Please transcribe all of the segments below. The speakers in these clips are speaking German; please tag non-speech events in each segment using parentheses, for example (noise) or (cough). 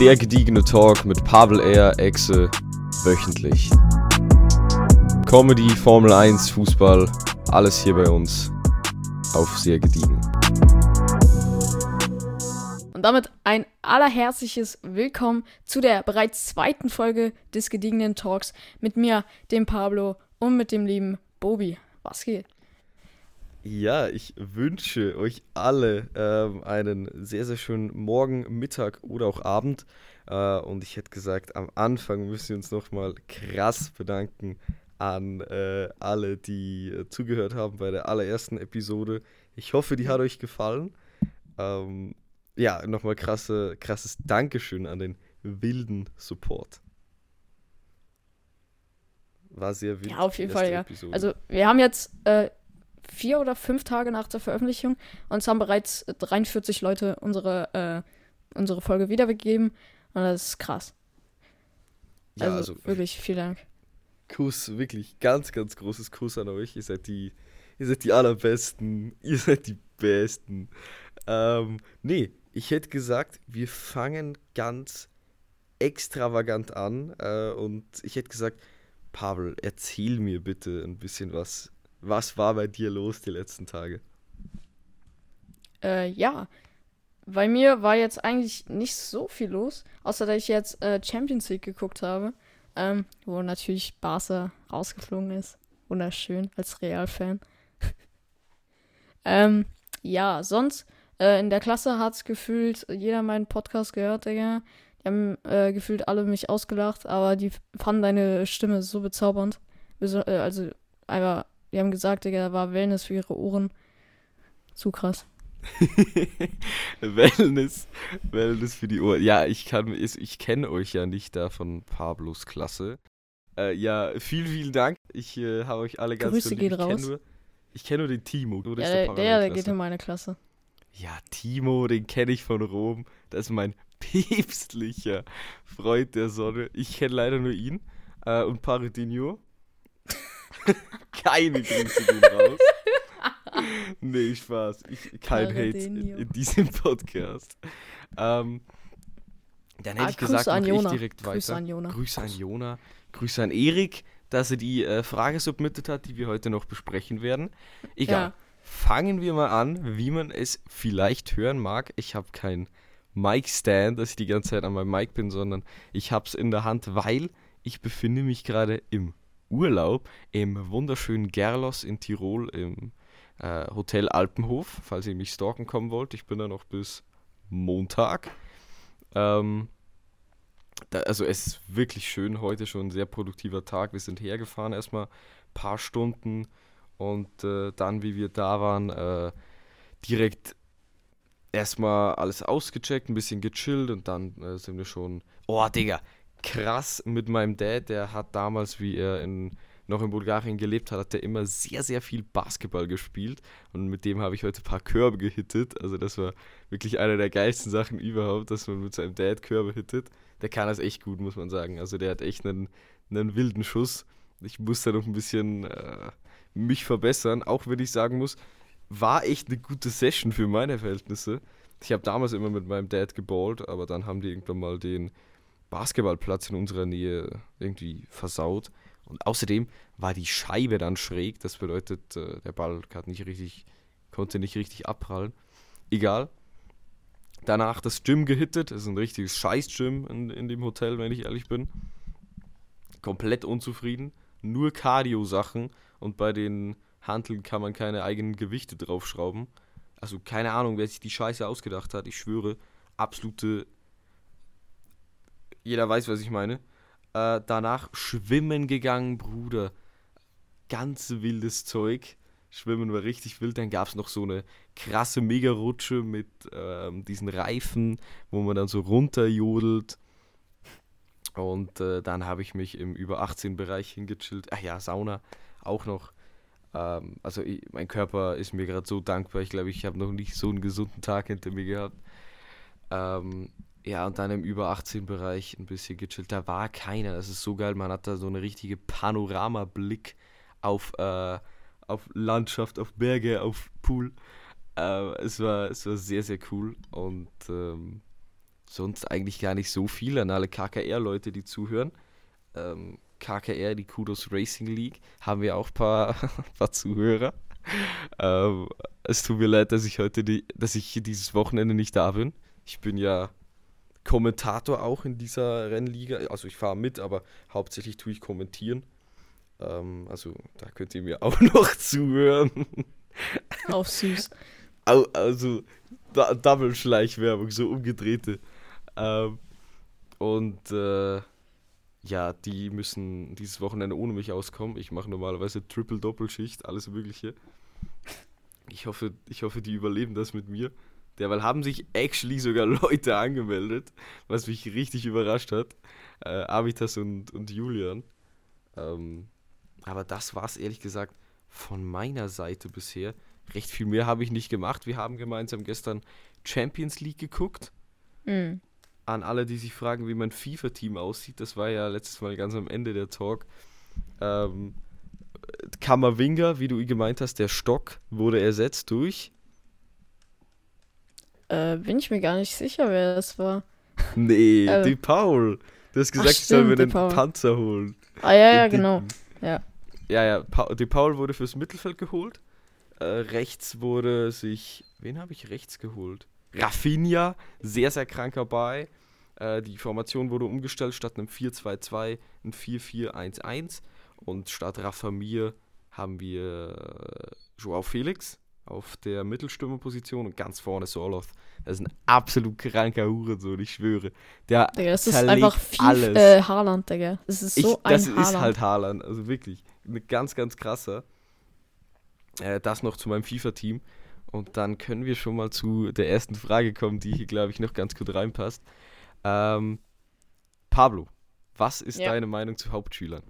Der gediegene Talk mit Pavel R. Exe wöchentlich. Comedy, Formel 1, Fußball, alles hier bei uns auf sehr gediegen. Und damit ein allerherzliches Willkommen zu der bereits zweiten Folge des gediegenen Talks mit mir, dem Pablo und mit dem lieben Bobi. Was geht? Ja, ich wünsche euch alle ähm, einen sehr, sehr schönen Morgen, Mittag oder auch Abend. Äh, und ich hätte gesagt, am Anfang müssen wir uns nochmal krass bedanken an äh, alle, die äh, zugehört haben bei der allerersten Episode. Ich hoffe, die hat euch gefallen. Ähm, ja, nochmal krasse, krasses Dankeschön an den wilden Support. War sehr wild. Ja, auf jeden Fall, ja. Episode. Also, wir haben jetzt äh, vier oder fünf Tage nach der Veröffentlichung und es haben bereits 43 Leute unsere, äh, unsere Folge wiedergegeben und das ist krass. Ja, also, also wirklich, vielen Dank. Kuss, wirklich ganz, ganz großes Kuss an euch. Ihr seid die, ihr seid die allerbesten. (laughs) Ihr seid die Besten. Ähm, nee, ich hätte gesagt, wir fangen ganz extravagant an äh, und ich hätte gesagt, Pavel, erzähl mir bitte ein bisschen was was war bei dir los die letzten Tage? Äh, ja. Bei mir war jetzt eigentlich nicht so viel los, außer dass ich jetzt äh, Champions League geguckt habe, ähm, wo natürlich Barca rausgeflogen ist. Wunderschön als Real-Fan. (laughs) ähm, ja, sonst äh, in der Klasse hat es gefühlt jeder meinen Podcast gehört, Digga. Die haben äh, gefühlt alle mich ausgelacht, aber die fanden deine Stimme so bezaubernd. Also, also einfach die haben gesagt, Digga, da war Wellness für ihre Ohren. Zu krass. (laughs) Wellness, Wellness für die Ohren. Ja, ich kann, ich kenne euch ja nicht da von Pablos Klasse. Äh, ja, vielen, vielen Dank. Ich äh, habe euch alle ganz Grüße geht raus. Nur, ich kenne nur den Timo. Nur ja, der, der, der geht in meine Klasse. Ja, Timo, den kenne ich von Rom. Das ist mein (laughs) päpstlicher Freund der Sonne. Ich kenne leider nur ihn äh, und Paredinho. (laughs) Keine Grüße gehen raus. nee, Spaß. Ich, kein Hate in, in, diesem Podcast. Ähm, dann hätte ah, ich gesagt, mache ich direkt weiter. Grüße an Jona. Grüße an Jona. Grüße an Erik, dass er die äh, Frage submittet hat, die wir heute noch besprechen werden. Egal. Ja. Fangen wir mal an, wie man es vielleicht hören mag. Ich habe kein Mic-Stand, dass ich die ganze Zeit an meinem Mic bin, sondern ich habe es in der Hand, weil ich befinde mich gerade im Urlaub im wunderschönen Gerlos in Tirol im äh, Hotel Alpenhof, falls ihr mich stalken kommen wollt. Ich bin da noch bis Montag. Ähm, da, also es ist wirklich schön, heute schon ein sehr produktiver Tag. Wir sind hergefahren erstmal ein paar Stunden und äh, dann, wie wir da waren, äh, direkt erstmal alles ausgecheckt, ein bisschen gechillt und dann äh, sind wir schon. Oh, Digga, krass mit meinem Dad. Der hat damals, wie er in, noch in Bulgarien gelebt hat, hat er immer sehr, sehr viel Basketball gespielt. Und mit dem habe ich heute ein paar Körbe gehittet. Also das war wirklich eine der geilsten Sachen überhaupt, dass man mit seinem Dad Körbe hittet. Der kann das echt gut, muss man sagen. Also der hat echt einen, einen wilden Schuss. Ich muss da noch ein bisschen äh, mich verbessern, auch wenn ich sagen muss, war echt eine gute Session für meine Verhältnisse. Ich habe damals immer mit meinem Dad geballt, aber dann haben die irgendwann mal den Basketballplatz in unserer Nähe irgendwie versaut. Und außerdem war die Scheibe dann schräg. Das bedeutet, äh, der Ball nicht richtig, konnte nicht richtig abprallen. Egal. Danach das Gym gehittet. Das ist ein richtiges Scheiß-Gym in, in dem Hotel, wenn ich ehrlich bin. Komplett unzufrieden. Nur Cardio-Sachen. Und bei den Hanteln kann man keine eigenen Gewichte draufschrauben. Also keine Ahnung, wer sich die Scheiße ausgedacht hat. Ich schwöre, absolute jeder weiß, was ich meine. Äh, danach schwimmen gegangen, Bruder. Ganz wildes Zeug. Schwimmen war richtig wild. Dann gab es noch so eine krasse Mega-Rutsche mit ähm, diesen Reifen, wo man dann so runterjodelt. Und äh, dann habe ich mich im über 18 Bereich hingechillt. Ach ja, Sauna auch noch. Ähm, also ich, mein Körper ist mir gerade so dankbar. Ich glaube, ich habe noch nicht so einen gesunden Tag hinter mir gehabt. Ähm, ja, und dann im über 18 Bereich ein bisschen gechillt. Da war keiner. Das ist so geil. Man hat da so eine richtige Panoramablick auf, äh, auf Landschaft, auf Berge, auf Pool. Äh, es, war, es war sehr, sehr cool. Und ähm, sonst eigentlich gar nicht so viel an alle KKR-Leute, die zuhören. Ähm, KKR, die Kudos Racing League, haben wir auch ein paar, (laughs) paar Zuhörer. Ähm, es tut mir leid, dass ich heute die, dass ich dieses Wochenende nicht da bin. Ich bin ja Kommentator auch in dieser Rennliga. Also ich fahre mit, aber hauptsächlich tue ich kommentieren. Ähm, also da könnt ihr mir auch (laughs) noch zuhören. Auch süß. Also Double-Schleichwerbung, so umgedrehte. Ähm, und äh, ja, die müssen dieses Wochenende ohne mich auskommen. Ich mache normalerweise Triple-Doppelschicht, alles Mögliche. Ich hoffe, ich hoffe, die überleben das mit mir. Derweil haben sich actually sogar (laughs) Leute angemeldet, was mich richtig überrascht hat. Äh, Avitas und, und Julian. Ähm, aber das war es ehrlich gesagt von meiner Seite bisher. Recht viel mehr habe ich nicht gemacht. Wir haben gemeinsam gestern Champions League geguckt. Mhm. An alle, die sich fragen, wie mein FIFA-Team aussieht, das war ja letztes Mal ganz am Ende der Talk. Ähm, Kammerwinger, wie du gemeint hast, der Stock wurde ersetzt durch. Äh, bin ich mir gar nicht sicher, wer das war. Nee, (laughs) äh, die Paul. Du hast gesagt, ich soll mir den Paul. Panzer holen. Ah, ja, ja, genau. Ja. Ja, ja, pa die Paul wurde fürs Mittelfeld geholt. Äh, rechts wurde sich. Wen habe ich rechts geholt? Rafinha, sehr, sehr kranker bei. Äh, die Formation wurde umgestellt statt einem 4-2-2 ein 4-4-1-1. Und statt Rafa Mir haben wir äh, Joao Felix auf der Mittelstürmerposition und ganz vorne Soloth. Das ist ein absolut kranker Hurensohn, ich schwöre. Der Digga, das ist einfach viel alles. Äh, Haaland, Digga. Das ist so ich, ein Das Haaland. ist halt Haaland, also wirklich. Ein ganz, ganz krasser. Äh, das noch zu meinem FIFA-Team. Und dann können wir schon mal zu der ersten Frage kommen, die hier, glaube ich, noch ganz gut reinpasst. Ähm, Pablo, was ist ja. deine Meinung zu Hauptschülern?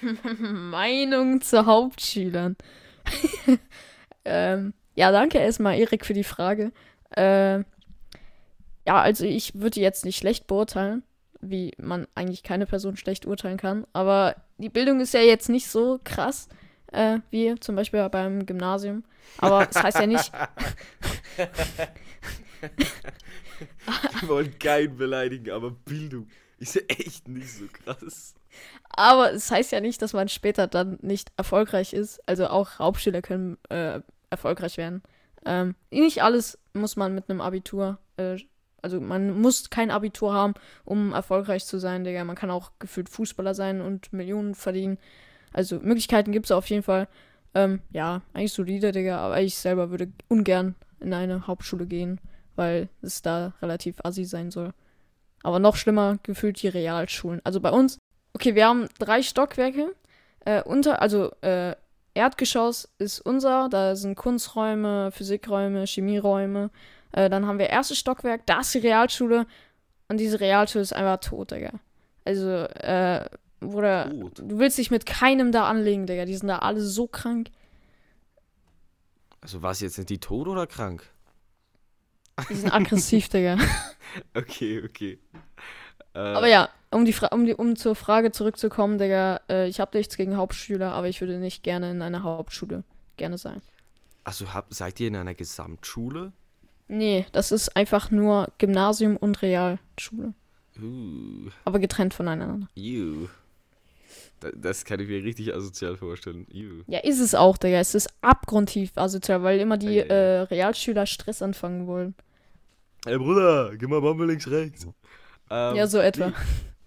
(laughs) Meinung zu Hauptschülern. (laughs) ähm, ja, danke erstmal, Erik, für die Frage. Äh, ja, also ich würde jetzt nicht schlecht beurteilen, wie man eigentlich keine Person schlecht urteilen kann. Aber die Bildung ist ja jetzt nicht so krass äh, wie zum Beispiel beim Gymnasium. Aber es das heißt ja nicht. (laughs) Wir wollen keinen beleidigen, aber Bildung ist ja echt nicht so krass. Aber es heißt ja nicht, dass man später dann nicht erfolgreich ist. Also auch Hauptschüler können äh, erfolgreich werden. Ähm, nicht alles muss man mit einem Abitur, äh, also man muss kein Abitur haben, um erfolgreich zu sein, Digga. Man kann auch gefühlt Fußballer sein und Millionen verdienen. Also Möglichkeiten gibt es auf jeden Fall. Ähm, ja, eigentlich solide, Digga, aber ich selber würde ungern in eine Hauptschule gehen, weil es da relativ assi sein soll. Aber noch schlimmer gefühlt die Realschulen. Also bei uns Okay, wir haben drei Stockwerke. Äh, unter, also äh, Erdgeschoss ist unser, da sind Kunsträume, Physikräume, Chemieräume. Äh, dann haben wir erstes Stockwerk, da ist die Realschule. Und diese Realschule ist einfach tot, Digga. Also, äh, Bruder, Gut. du willst dich mit keinem da anlegen, Digga. Die sind da alle so krank. Also, was jetzt, sind die tot oder krank? Die sind aggressiv, (laughs) Digga. Okay, okay. Äh, Aber ja, um, die um, die, um zur Frage zurückzukommen, Digga, äh, ich habe nichts gegen Hauptschüler, aber ich würde nicht gerne in einer Hauptschule gerne sein. Also hab, seid ihr in einer Gesamtschule? Nee, das ist einfach nur Gymnasium und Realschule. Uh. Aber getrennt voneinander. Ew. Das kann ich mir richtig asozial vorstellen. Ew. Ja, ist es auch, Digga. Es ist abgrundtief asozial, weil immer die äh, Realschüler Stress anfangen wollen. Ey Bruder, geh mal Bambel links rechts. Ähm, ja, so etwa. (laughs)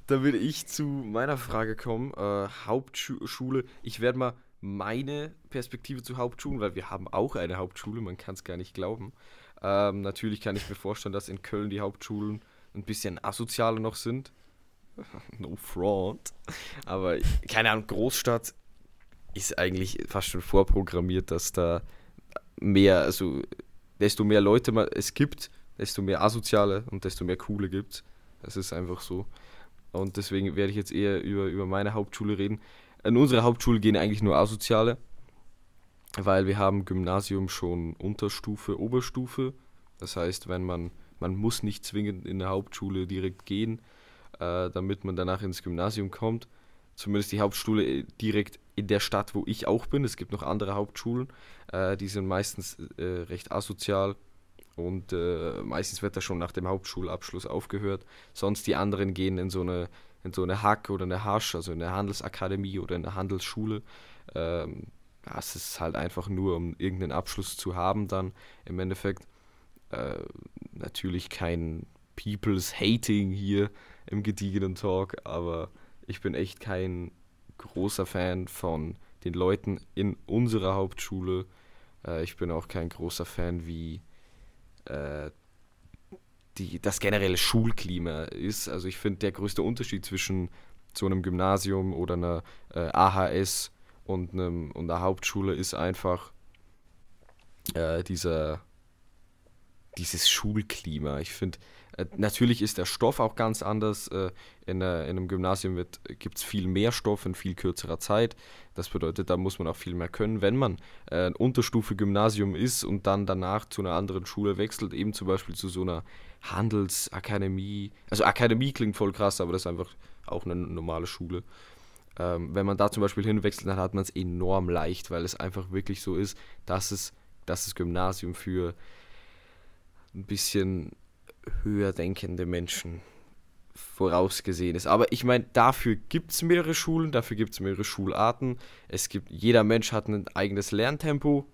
Da würde ich zu meiner Frage kommen. Äh, Hauptschule. Ich werde mal meine Perspektive zu Hauptschulen, weil wir haben auch eine Hauptschule, man kann es gar nicht glauben. Ähm, natürlich kann ich mir vorstellen, dass in Köln die Hauptschulen ein bisschen asozialer noch sind. (laughs) no front. Aber keine Ahnung, Großstadt ist eigentlich fast schon vorprogrammiert, dass da mehr, also desto mehr Leute es gibt, desto mehr asoziale und desto mehr coole gibt. Das ist einfach so. Und deswegen werde ich jetzt eher über, über meine Hauptschule reden. In unserer Hauptschule gehen eigentlich nur Asoziale, weil wir haben Gymnasium schon Unterstufe, Oberstufe. Das heißt, wenn man, man muss nicht zwingend in der Hauptschule direkt gehen, äh, damit man danach ins Gymnasium kommt. Zumindest die Hauptschule äh, direkt in der Stadt, wo ich auch bin. Es gibt noch andere Hauptschulen, äh, die sind meistens äh, recht asozial und äh, meistens wird da schon nach dem Hauptschulabschluss aufgehört. Sonst die anderen gehen in so eine, in so eine Hack oder eine Hasch, also in eine Handelsakademie oder in eine Handelsschule. Ähm, ja, es ist halt einfach nur, um irgendeinen Abschluss zu haben dann im Endeffekt. Äh, natürlich kein People's Hating hier im gediegenen Talk, aber ich bin echt kein großer Fan von den Leuten in unserer Hauptschule. Äh, ich bin auch kein großer Fan, wie äh, die, das generelle Schulklima ist. Also ich finde, der größte Unterschied zwischen so einem Gymnasium oder einer äh, AHS und, einem, und einer Hauptschule ist einfach äh, dieser, dieses Schulklima. Ich finde, natürlich ist der Stoff auch ganz anders. Äh, in, äh, in, einem Gymnasium gibt es viel mehr Stoff in viel kürzerer Zeit. Das bedeutet, da muss man auch viel mehr können. Wenn man ein Unterstufe Gymnasium ist und dann danach zu einer anderen Schule wechselt, eben zum Beispiel zu so einer Handelsakademie. Also Akademie klingt voll krass, aber das ist einfach auch eine normale Schule. Ähm, wenn man da zum Beispiel hinwechselt, dann hat man es enorm leicht, weil es einfach wirklich so ist, dass es das Gymnasium für ein bisschen höher denkende Menschen vorausgesehen ist. Aber ich meine, dafür gibt es mehrere Schulen, dafür gibt es mehrere Schularten. Es gibt, jeder Mensch hat ein eigenes Lerntempo.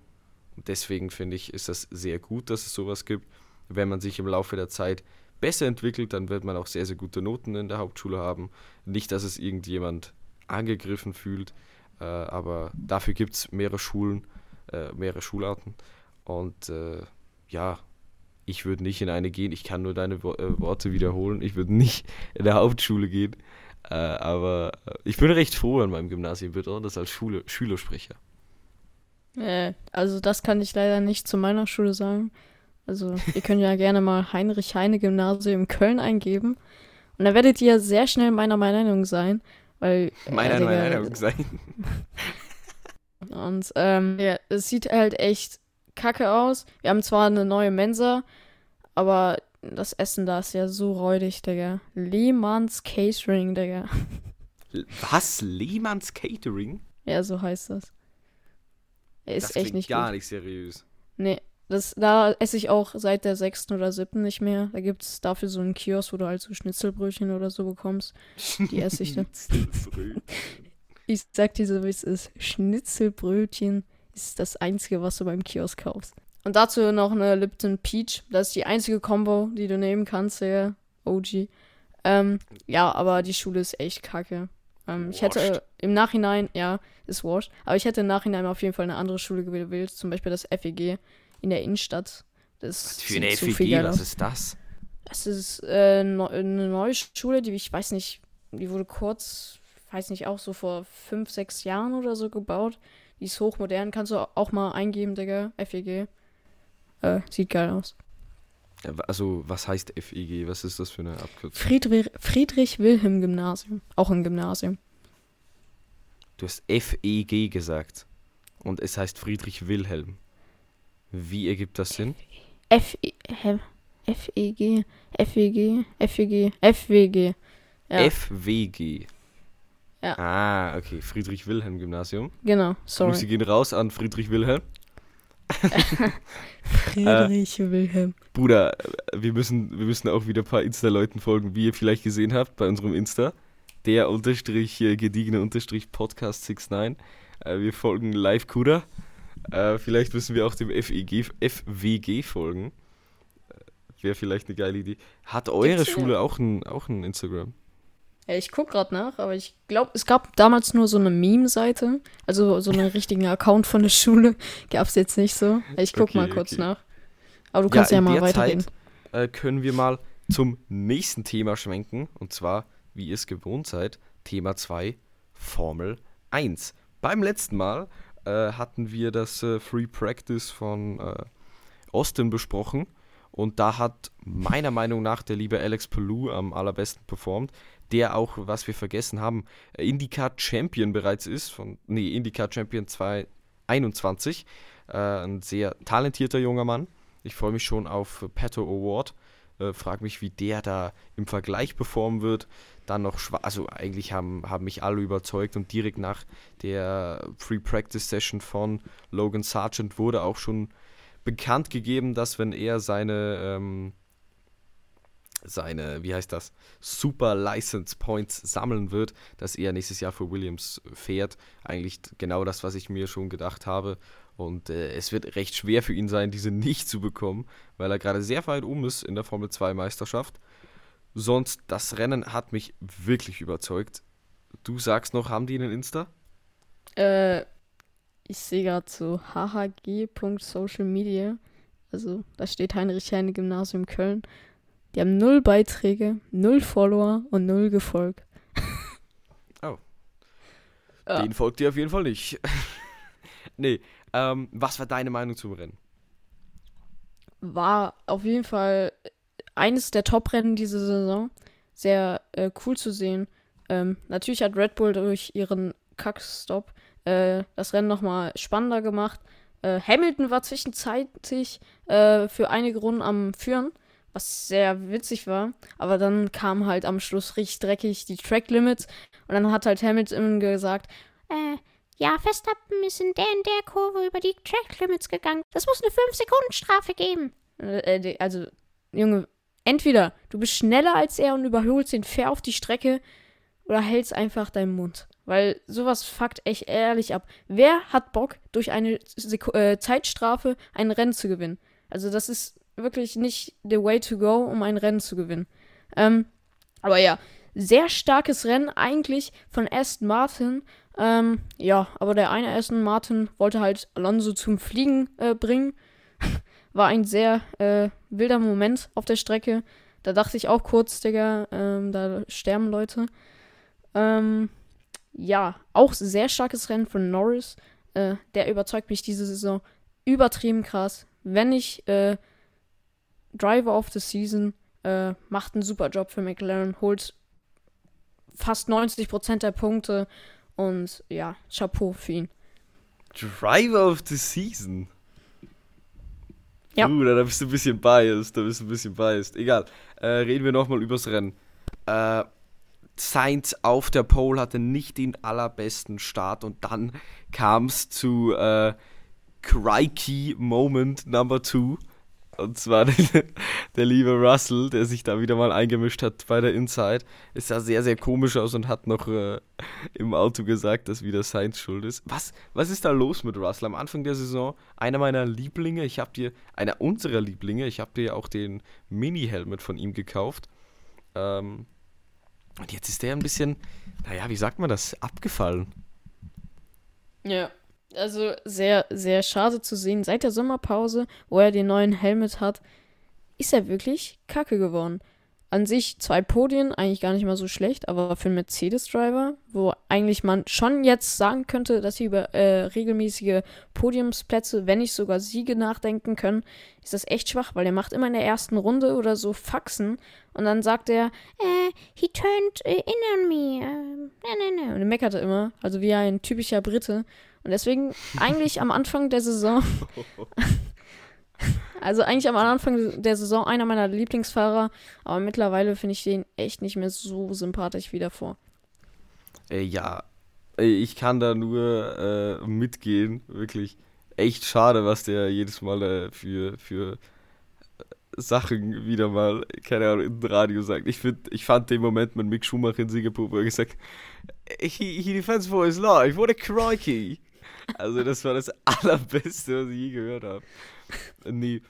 Und deswegen finde ich, ist das sehr gut, dass es sowas gibt. Wenn man sich im Laufe der Zeit besser entwickelt, dann wird man auch sehr, sehr gute Noten in der Hauptschule haben. Nicht, dass es irgendjemand angegriffen fühlt, äh, aber dafür gibt es mehrere Schulen, äh, mehrere Schularten. Und äh, ja, ich würde nicht in eine gehen. Ich kann nur deine Wo äh, Worte wiederholen. Ich würde nicht in der Hauptschule gehen. Äh, aber äh, ich bin recht froh an meinem Gymnasium, besonders als Schule Schülersprecher. Äh, also das kann ich leider nicht zu meiner Schule sagen. Also ihr könnt ja gerne mal Heinrich Heine Gymnasium in Köln eingeben. Und da werdet ihr sehr schnell meiner Meinung sein. Weil, meiner äh, Meinung sein. (laughs) Und ähm, ja, es sieht halt echt kacke aus. Wir haben zwar eine neue Mensa, aber das Essen da ist ja so räudig, Digga. Lehmanns Catering, Digga. (laughs) Was? Lehmanns Catering? Ja, so heißt das. Ist das echt nicht gar gut. nicht seriös. Nee, das, da esse ich auch seit der sechsten oder siebten nicht mehr. Da gibt es dafür so einen Kiosk, wo du halt so Schnitzelbrötchen oder so bekommst. Die esse ich dann. (laughs) ich sag dir so, wie es ist. Schnitzelbrötchen ist das Einzige, was du beim Kiosk kaufst. Und dazu noch eine Lipton Peach. Das ist die einzige Combo, die du nehmen kannst, der OG. Ähm, ja, aber die Schule ist echt kacke. Ähm, ich hätte im Nachhinein, ja, ist washed, aber ich hätte im Nachhinein auf jeden Fall eine andere Schule gewählt, zum Beispiel das FEG in der Innenstadt. Das für eine FEG, was ist das? Das ist äh, eine neue Schule, die ich weiß nicht, die wurde kurz, weiß nicht, auch so vor fünf, sechs Jahren oder so gebaut. Die ist hochmodern, kannst du auch mal eingeben, Digga. FEG. Äh, sieht geil aus. Also, was heißt FEG? Was ist das für eine Abkürzung? Friedrich, Friedrich Wilhelm Gymnasium. Auch ein Gymnasium. Du hast FEG gesagt. Und es heißt Friedrich Wilhelm. Wie ergibt das Sinn? FEG. FEG. FEG. FEG. FWG. Ja. FWG. Ja. Ah, okay. Friedrich Wilhelm Gymnasium. Genau, sorry. Grüße gehen raus an Friedrich Wilhelm. (laughs) Friedrich äh, Wilhelm. Bruder, wir müssen, wir müssen auch wieder ein paar Insta-Leuten folgen, wie ihr vielleicht gesehen habt bei unserem Insta. Der unterstrich äh, gediegene unterstrich Podcast 69. Äh, wir folgen Live Kuda. Äh, vielleicht müssen wir auch dem FEG, FWG folgen. Äh, Wäre vielleicht eine geile Idee. Hat eure Gibt's Schule auch ein, auch ein Instagram? Ja, ich guck gerade nach, aber ich glaube, es gab damals nur so eine Meme-Seite. Also so einen (laughs) richtigen Account von der Schule gab es jetzt nicht so. Ich guck okay, mal kurz okay. nach. Aber du kannst ja, ja mal weitergehen. Äh, können wir mal zum nächsten Thema schwenken. Und zwar, wie ihr es gewohnt seid, Thema 2, Formel 1. Beim letzten Mal äh, hatten wir das äh, Free Practice von äh, Austin besprochen. Und da hat meiner Meinung nach der liebe Alex Palou am allerbesten performt der auch, was wir vergessen haben, IndyCar Champion bereits ist, von, nee, IndyCar Champion 2021. Äh, ein sehr talentierter junger Mann. Ich freue mich schon auf Pato Award. Äh, frag mich, wie der da im Vergleich performen wird. Dann noch, also eigentlich haben, haben mich alle überzeugt und direkt nach der Pre-Practice Session von Logan Sargent wurde auch schon bekannt gegeben, dass wenn er seine, ähm, seine, wie heißt das, Super License Points sammeln wird, dass er nächstes Jahr für Williams fährt. Eigentlich genau das, was ich mir schon gedacht habe. Und äh, es wird recht schwer für ihn sein, diese (laughs) nicht zu bekommen, weil er gerade sehr weit um ist in der Formel 2 Meisterschaft. Sonst, das Rennen hat mich wirklich überzeugt. Du sagst noch, haben die einen Insta? Äh, ich sehe gerade so hhg.socialmedia. Also, da steht Heinrich Heine Gymnasium Köln. Die haben null Beiträge, null Follower und null Gefolg. (laughs) oh. Ja. Den folgt dir auf jeden Fall nicht. (laughs) nee, ähm, was war deine Meinung zum Rennen? War auf jeden Fall eines der Top-Rennen diese Saison. Sehr äh, cool zu sehen. Ähm, natürlich hat Red Bull durch ihren Kackstop äh, das Rennen nochmal spannender gemacht. Äh, Hamilton war zwischenzeitlich äh, für einige Runden am Führen, was sehr witzig war. Aber dann kam halt am Schluss richtig dreckig die Track Limits. Und dann hat halt Hamilton gesagt, äh, ja, Verstappen ist in der in der Kurve über die Track Limits gegangen. Das muss eine 5-Sekunden-Strafe geben. Äh, also, Junge, entweder du bist schneller als er und überholst ihn fair auf die Strecke oder hältst einfach deinen Mund. Weil sowas fuckt echt ehrlich ab. Wer hat Bock, durch eine Sek äh, Zeitstrafe ein Rennen zu gewinnen? Also, das ist wirklich nicht the way to go, um ein Rennen zu gewinnen. Ähm, aber ja, sehr starkes Rennen eigentlich von Aston Martin. Ähm, ja, aber der eine Aston Martin wollte halt Alonso zum Fliegen äh, bringen. (laughs) War ein sehr äh, wilder Moment auf der Strecke. Da dachte ich auch kurz, Digga, ähm, da sterben Leute. Ähm, ja, auch sehr starkes Rennen von Norris. Äh, der überzeugt mich diese Saison übertrieben krass. Wenn ich äh, Driver of the Season äh, macht einen super Job für McLaren, holt fast 90% der Punkte und ja, Chapeau für ihn. Driver of the Season? Ja. Uh, da bist du ein bisschen biased, da bist du ein bisschen biased. Egal, äh, reden wir nochmal übers Rennen. Äh, Sainz auf der Pole hatte nicht den allerbesten Start und dann kam es zu äh, Crikey Moment Number 2. Und zwar (laughs) der, der, liebe Russell, der sich da wieder mal eingemischt hat bei der Inside. Es sah sehr, sehr komisch aus und hat noch äh, im Auto gesagt, dass wieder Sainz schuld ist. Was, was ist da los mit Russell? Am Anfang der Saison einer meiner Lieblinge, ich habe dir, einer unserer Lieblinge, ich habe dir auch den Mini-Helmet von ihm gekauft. Ähm, und jetzt ist der ein bisschen, naja, wie sagt man das, abgefallen. Ja, also sehr, sehr schade zu sehen. Seit der Sommerpause, wo er den neuen Helmet hat, ist er wirklich kacke geworden an sich zwei Podien, eigentlich gar nicht mal so schlecht, aber für einen Mercedes-Driver, wo eigentlich man schon jetzt sagen könnte, dass sie über äh, regelmäßige Podiumsplätze, wenn nicht sogar Siege nachdenken können, ist das echt schwach, weil er macht immer in der ersten Runde oder so Faxen und dann sagt er, äh, he turned in on me, äh, ne, ne, ne, und er meckerte immer, also wie ein typischer Brite. Und deswegen eigentlich am Anfang der Saison (laughs) Also eigentlich am Anfang der Saison einer meiner Lieblingsfahrer, aber mittlerweile finde ich den echt nicht mehr so sympathisch wie davor. Äh, ja, ich kann da nur äh, mitgehen, wirklich. Echt schade, was der jedes Mal äh, für, für Sachen wieder mal, keine Ahnung, im Radio sagt. Ich, find, ich fand den Moment mit Mick Schumacher in Singapur, wo er gesagt he, he defends for his life, what a crikey. Also das war das (laughs) Allerbeste, was ich je gehört habe. Nee.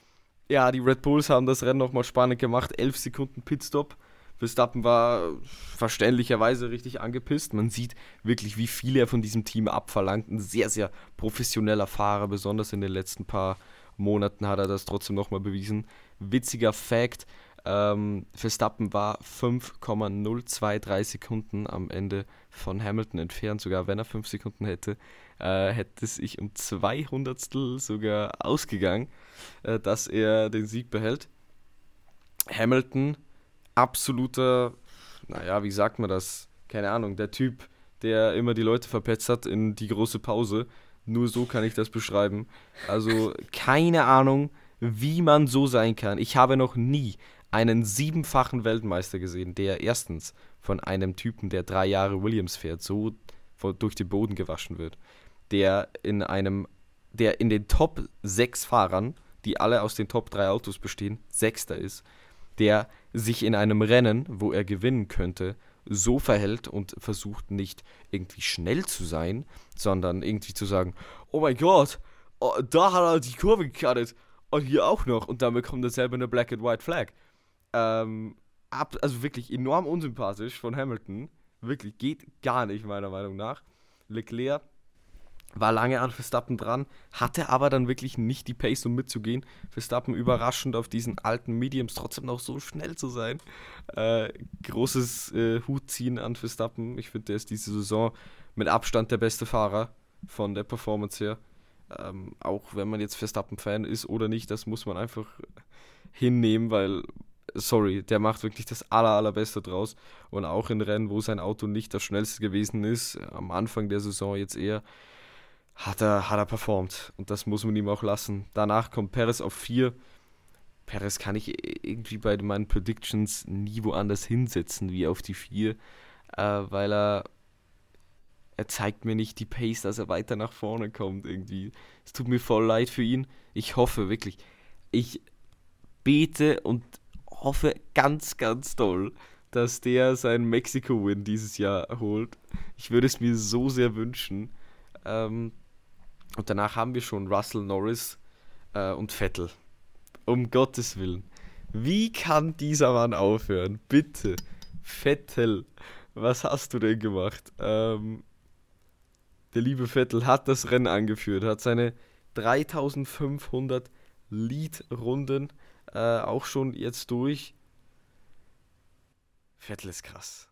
Ja, die Red Bulls haben das Rennen nochmal spannend gemacht. 11 Sekunden Pitstop. Verstappen war verständlicherweise richtig angepisst. Man sieht wirklich, wie viel er von diesem Team abverlangt. Ein sehr, sehr professioneller Fahrer, besonders in den letzten paar Monaten hat er das trotzdem nochmal bewiesen. Witziger Fact: ähm, Verstappen war 5,023 Sekunden am Ende von Hamilton entfernt, sogar wenn er 5 Sekunden hätte äh, hätte sich um 200 sogar ausgegangen, äh, dass er den Sieg behält. Hamilton, absoluter, naja, wie sagt man das? Keine Ahnung, der Typ, der immer die Leute verpetzert in die große Pause. Nur so kann ich das beschreiben. Also keine Ahnung, wie man so sein kann. Ich habe noch nie einen siebenfachen Weltmeister gesehen, der erstens von einem Typen, der drei Jahre Williams fährt, so durch den Boden gewaschen wird der in einem, der in den Top 6 Fahrern die alle aus den Top 3 Autos bestehen, Sechster ist, der sich in einem Rennen, wo er gewinnen könnte, so verhält und versucht nicht irgendwie schnell zu sein, sondern irgendwie zu sagen, oh mein Gott, oh, da hat er die Kurve gekattet und hier auch noch und dann bekommt er selber eine Black and White Flag. Ähm, ab, also wirklich enorm unsympathisch von Hamilton, wirklich geht gar nicht meiner Meinung nach. Leclerc war lange an Verstappen dran, hatte aber dann wirklich nicht die Pace, um mitzugehen. Verstappen überraschend auf diesen alten Mediums trotzdem noch so schnell zu sein. Äh, großes äh, Hutziehen an Verstappen. Ich finde, der ist diese Saison mit Abstand der beste Fahrer von der Performance her. Ähm, auch wenn man jetzt Verstappen-Fan ist oder nicht, das muss man einfach hinnehmen, weil, sorry, der macht wirklich das aller, allerbeste draus. Und auch in Rennen, wo sein Auto nicht das schnellste gewesen ist, am Anfang der Saison jetzt eher, hat er, hat er performt. Und das muss man ihm auch lassen. Danach kommt Perez auf 4. Perez kann ich irgendwie bei meinen Predictions nie woanders hinsetzen wie auf die 4, äh, weil er, er zeigt mir nicht die Pace, dass er weiter nach vorne kommt irgendwie. Es tut mir voll leid für ihn. Ich hoffe wirklich, ich bete und hoffe ganz, ganz doll, dass der seinen Mexiko-Win dieses Jahr holt. Ich würde es mir so sehr wünschen. Ähm, und danach haben wir schon Russell Norris äh, und Vettel. Um Gottes Willen. Wie kann dieser Mann aufhören? Bitte. Vettel, was hast du denn gemacht? Ähm, der liebe Vettel hat das Rennen angeführt, hat seine 3500 Lead-Runden äh, auch schon jetzt durch. Vettel ist krass.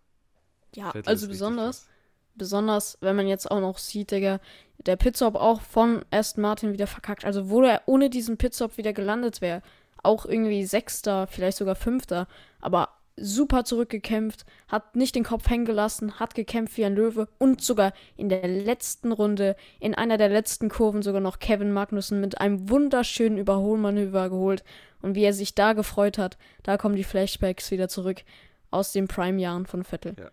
Ja, Vettel also besonders, besonders, wenn man jetzt auch noch sieht, Digga, der Pitstop auch von Aston Martin wieder verkackt. Also wo er ohne diesen Pitstop wieder gelandet wäre, auch irgendwie Sechster, vielleicht sogar Fünfter, aber super zurückgekämpft, hat nicht den Kopf hängen gelassen, hat gekämpft wie ein Löwe und sogar in der letzten Runde, in einer der letzten Kurven sogar noch Kevin Magnussen mit einem wunderschönen Überholmanöver geholt. Und wie er sich da gefreut hat, da kommen die Flashbacks wieder zurück aus den Prime-Jahren von Vettel. Ja.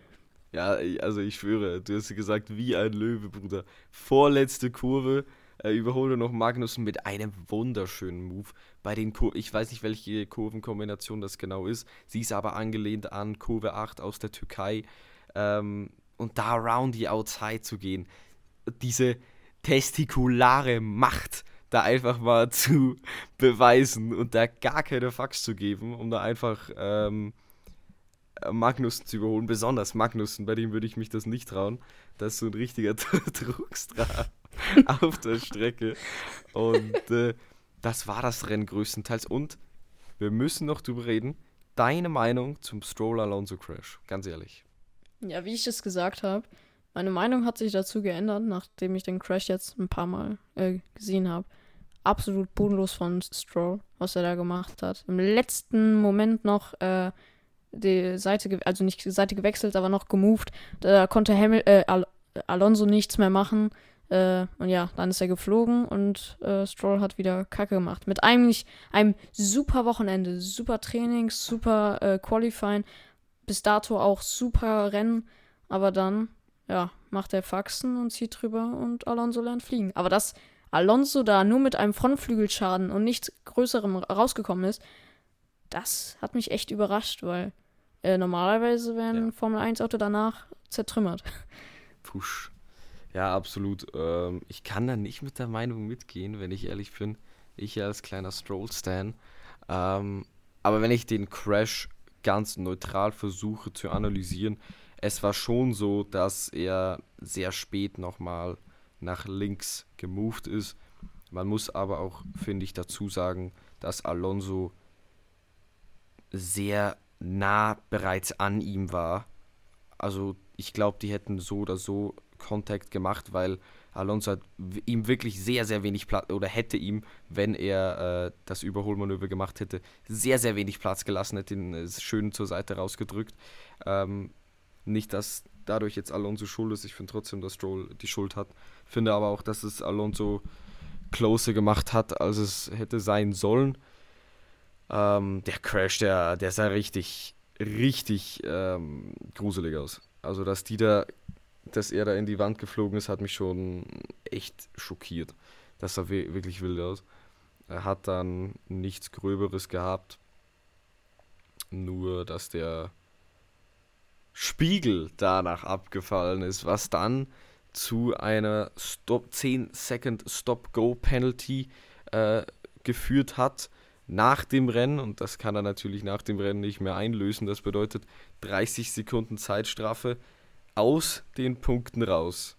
Ja, also ich schwöre, du hast gesagt, wie ein Löwe, Bruder. Vorletzte Kurve, äh, überhole noch Magnussen mit einem wunderschönen Move. Bei den Kur ich weiß nicht, welche Kurvenkombination das genau ist. Sie ist aber angelehnt an Kurve 8 aus der Türkei. Ähm, und da round die Outside zu gehen. Diese testikulare Macht da einfach mal (laughs) zu beweisen und da gar keine Fax zu geben, um da einfach ähm, Magnussen zu überholen, besonders Magnussen, bei dem würde ich mich das nicht trauen. Das ist so ein richtiger (laughs) Druckstrahl auf der Strecke. Und äh, das war das Rennen größtenteils. Und wir müssen noch drüber reden. Deine Meinung zum Stroll-Alonso-Crash, ganz ehrlich. Ja, wie ich es gesagt habe, meine Meinung hat sich dazu geändert, nachdem ich den Crash jetzt ein paar Mal äh, gesehen habe. Absolut bodenlos von Stroll, was er da gemacht hat. Im letzten Moment noch äh, die Seite, also nicht die Seite gewechselt, aber noch gemoved. Da konnte Hamil äh, Al Alonso nichts mehr machen. Äh, und ja, dann ist er geflogen und äh, Stroll hat wieder Kacke gemacht. Mit eigentlich einem super Wochenende, super Training, super äh, Qualifying, bis dato auch super Rennen. Aber dann, ja, macht er Faxen und zieht drüber und Alonso lernt fliegen. Aber dass Alonso da nur mit einem Frontflügelschaden und nichts Größerem rausgekommen ist, das hat mich echt überrascht, weil äh, normalerweise wäre ein ja. Formel 1 Auto danach zertrümmert. Push. Ja, absolut. Ähm, ich kann da nicht mit der Meinung mitgehen, wenn ich ehrlich bin. Ich als kleiner Stroll-Stan. Ähm, aber wenn ich den Crash ganz neutral versuche zu analysieren, es war schon so, dass er sehr spät nochmal nach links gemoved ist. Man muss aber auch, finde ich, dazu sagen, dass Alonso sehr nah bereits an ihm war. Also ich glaube, die hätten so oder so Kontakt gemacht, weil Alonso hat ihm wirklich sehr, sehr wenig Platz oder hätte ihm, wenn er äh, das Überholmanöver gemacht hätte, sehr, sehr wenig Platz gelassen, hätte ihn äh, schön zur Seite rausgedrückt. Ähm, nicht, dass dadurch jetzt Alonso schuld ist. Ich finde trotzdem, dass Stroll die Schuld hat. Finde aber auch, dass es Alonso closer gemacht hat, als es hätte sein sollen. Ähm, der Crash, der, der sah richtig, richtig ähm, gruselig aus. Also, dass die da, dass er da in die Wand geflogen ist, hat mich schon echt schockiert. Das sah wirklich wild aus. Er hat dann nichts Gröberes gehabt. Nur, dass der Spiegel danach abgefallen ist, was dann zu einer Stop 10 Second Stop Go Penalty äh, geführt hat nach dem Rennen und das kann er natürlich nach dem Rennen nicht mehr einlösen. Das bedeutet 30 Sekunden Zeitstrafe aus den Punkten raus.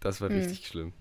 Das war hm. richtig schlimm.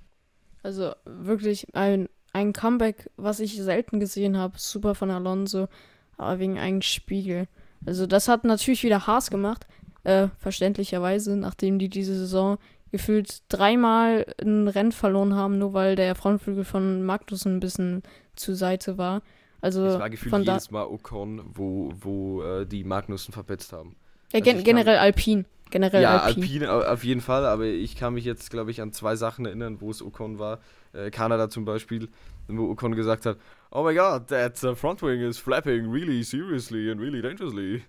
Also wirklich ein, ein Comeback, was ich selten gesehen habe. Super von Alonso, aber wegen einem Spiegel. Also das hat natürlich wieder Haas gemacht, äh, verständlicherweise, nachdem die diese Saison gefühlt dreimal ein Rennen verloren haben, nur weil der Frontflügel von Magnus ein bisschen zur Seite war. Also es war gefühlt jedes Mal Ocon, wo, wo äh, die Magnussen verpetzt haben. Ja, also gen generell kann, Alpin. Generell ja, Alpin. Alpin auf jeden Fall, aber ich kann mich jetzt, glaube ich, an zwei Sachen erinnern, wo es Ocon war. Äh, Kanada zum Beispiel, wo Ocon gesagt hat, oh my god, that uh, front wing is flapping really seriously and really dangerously.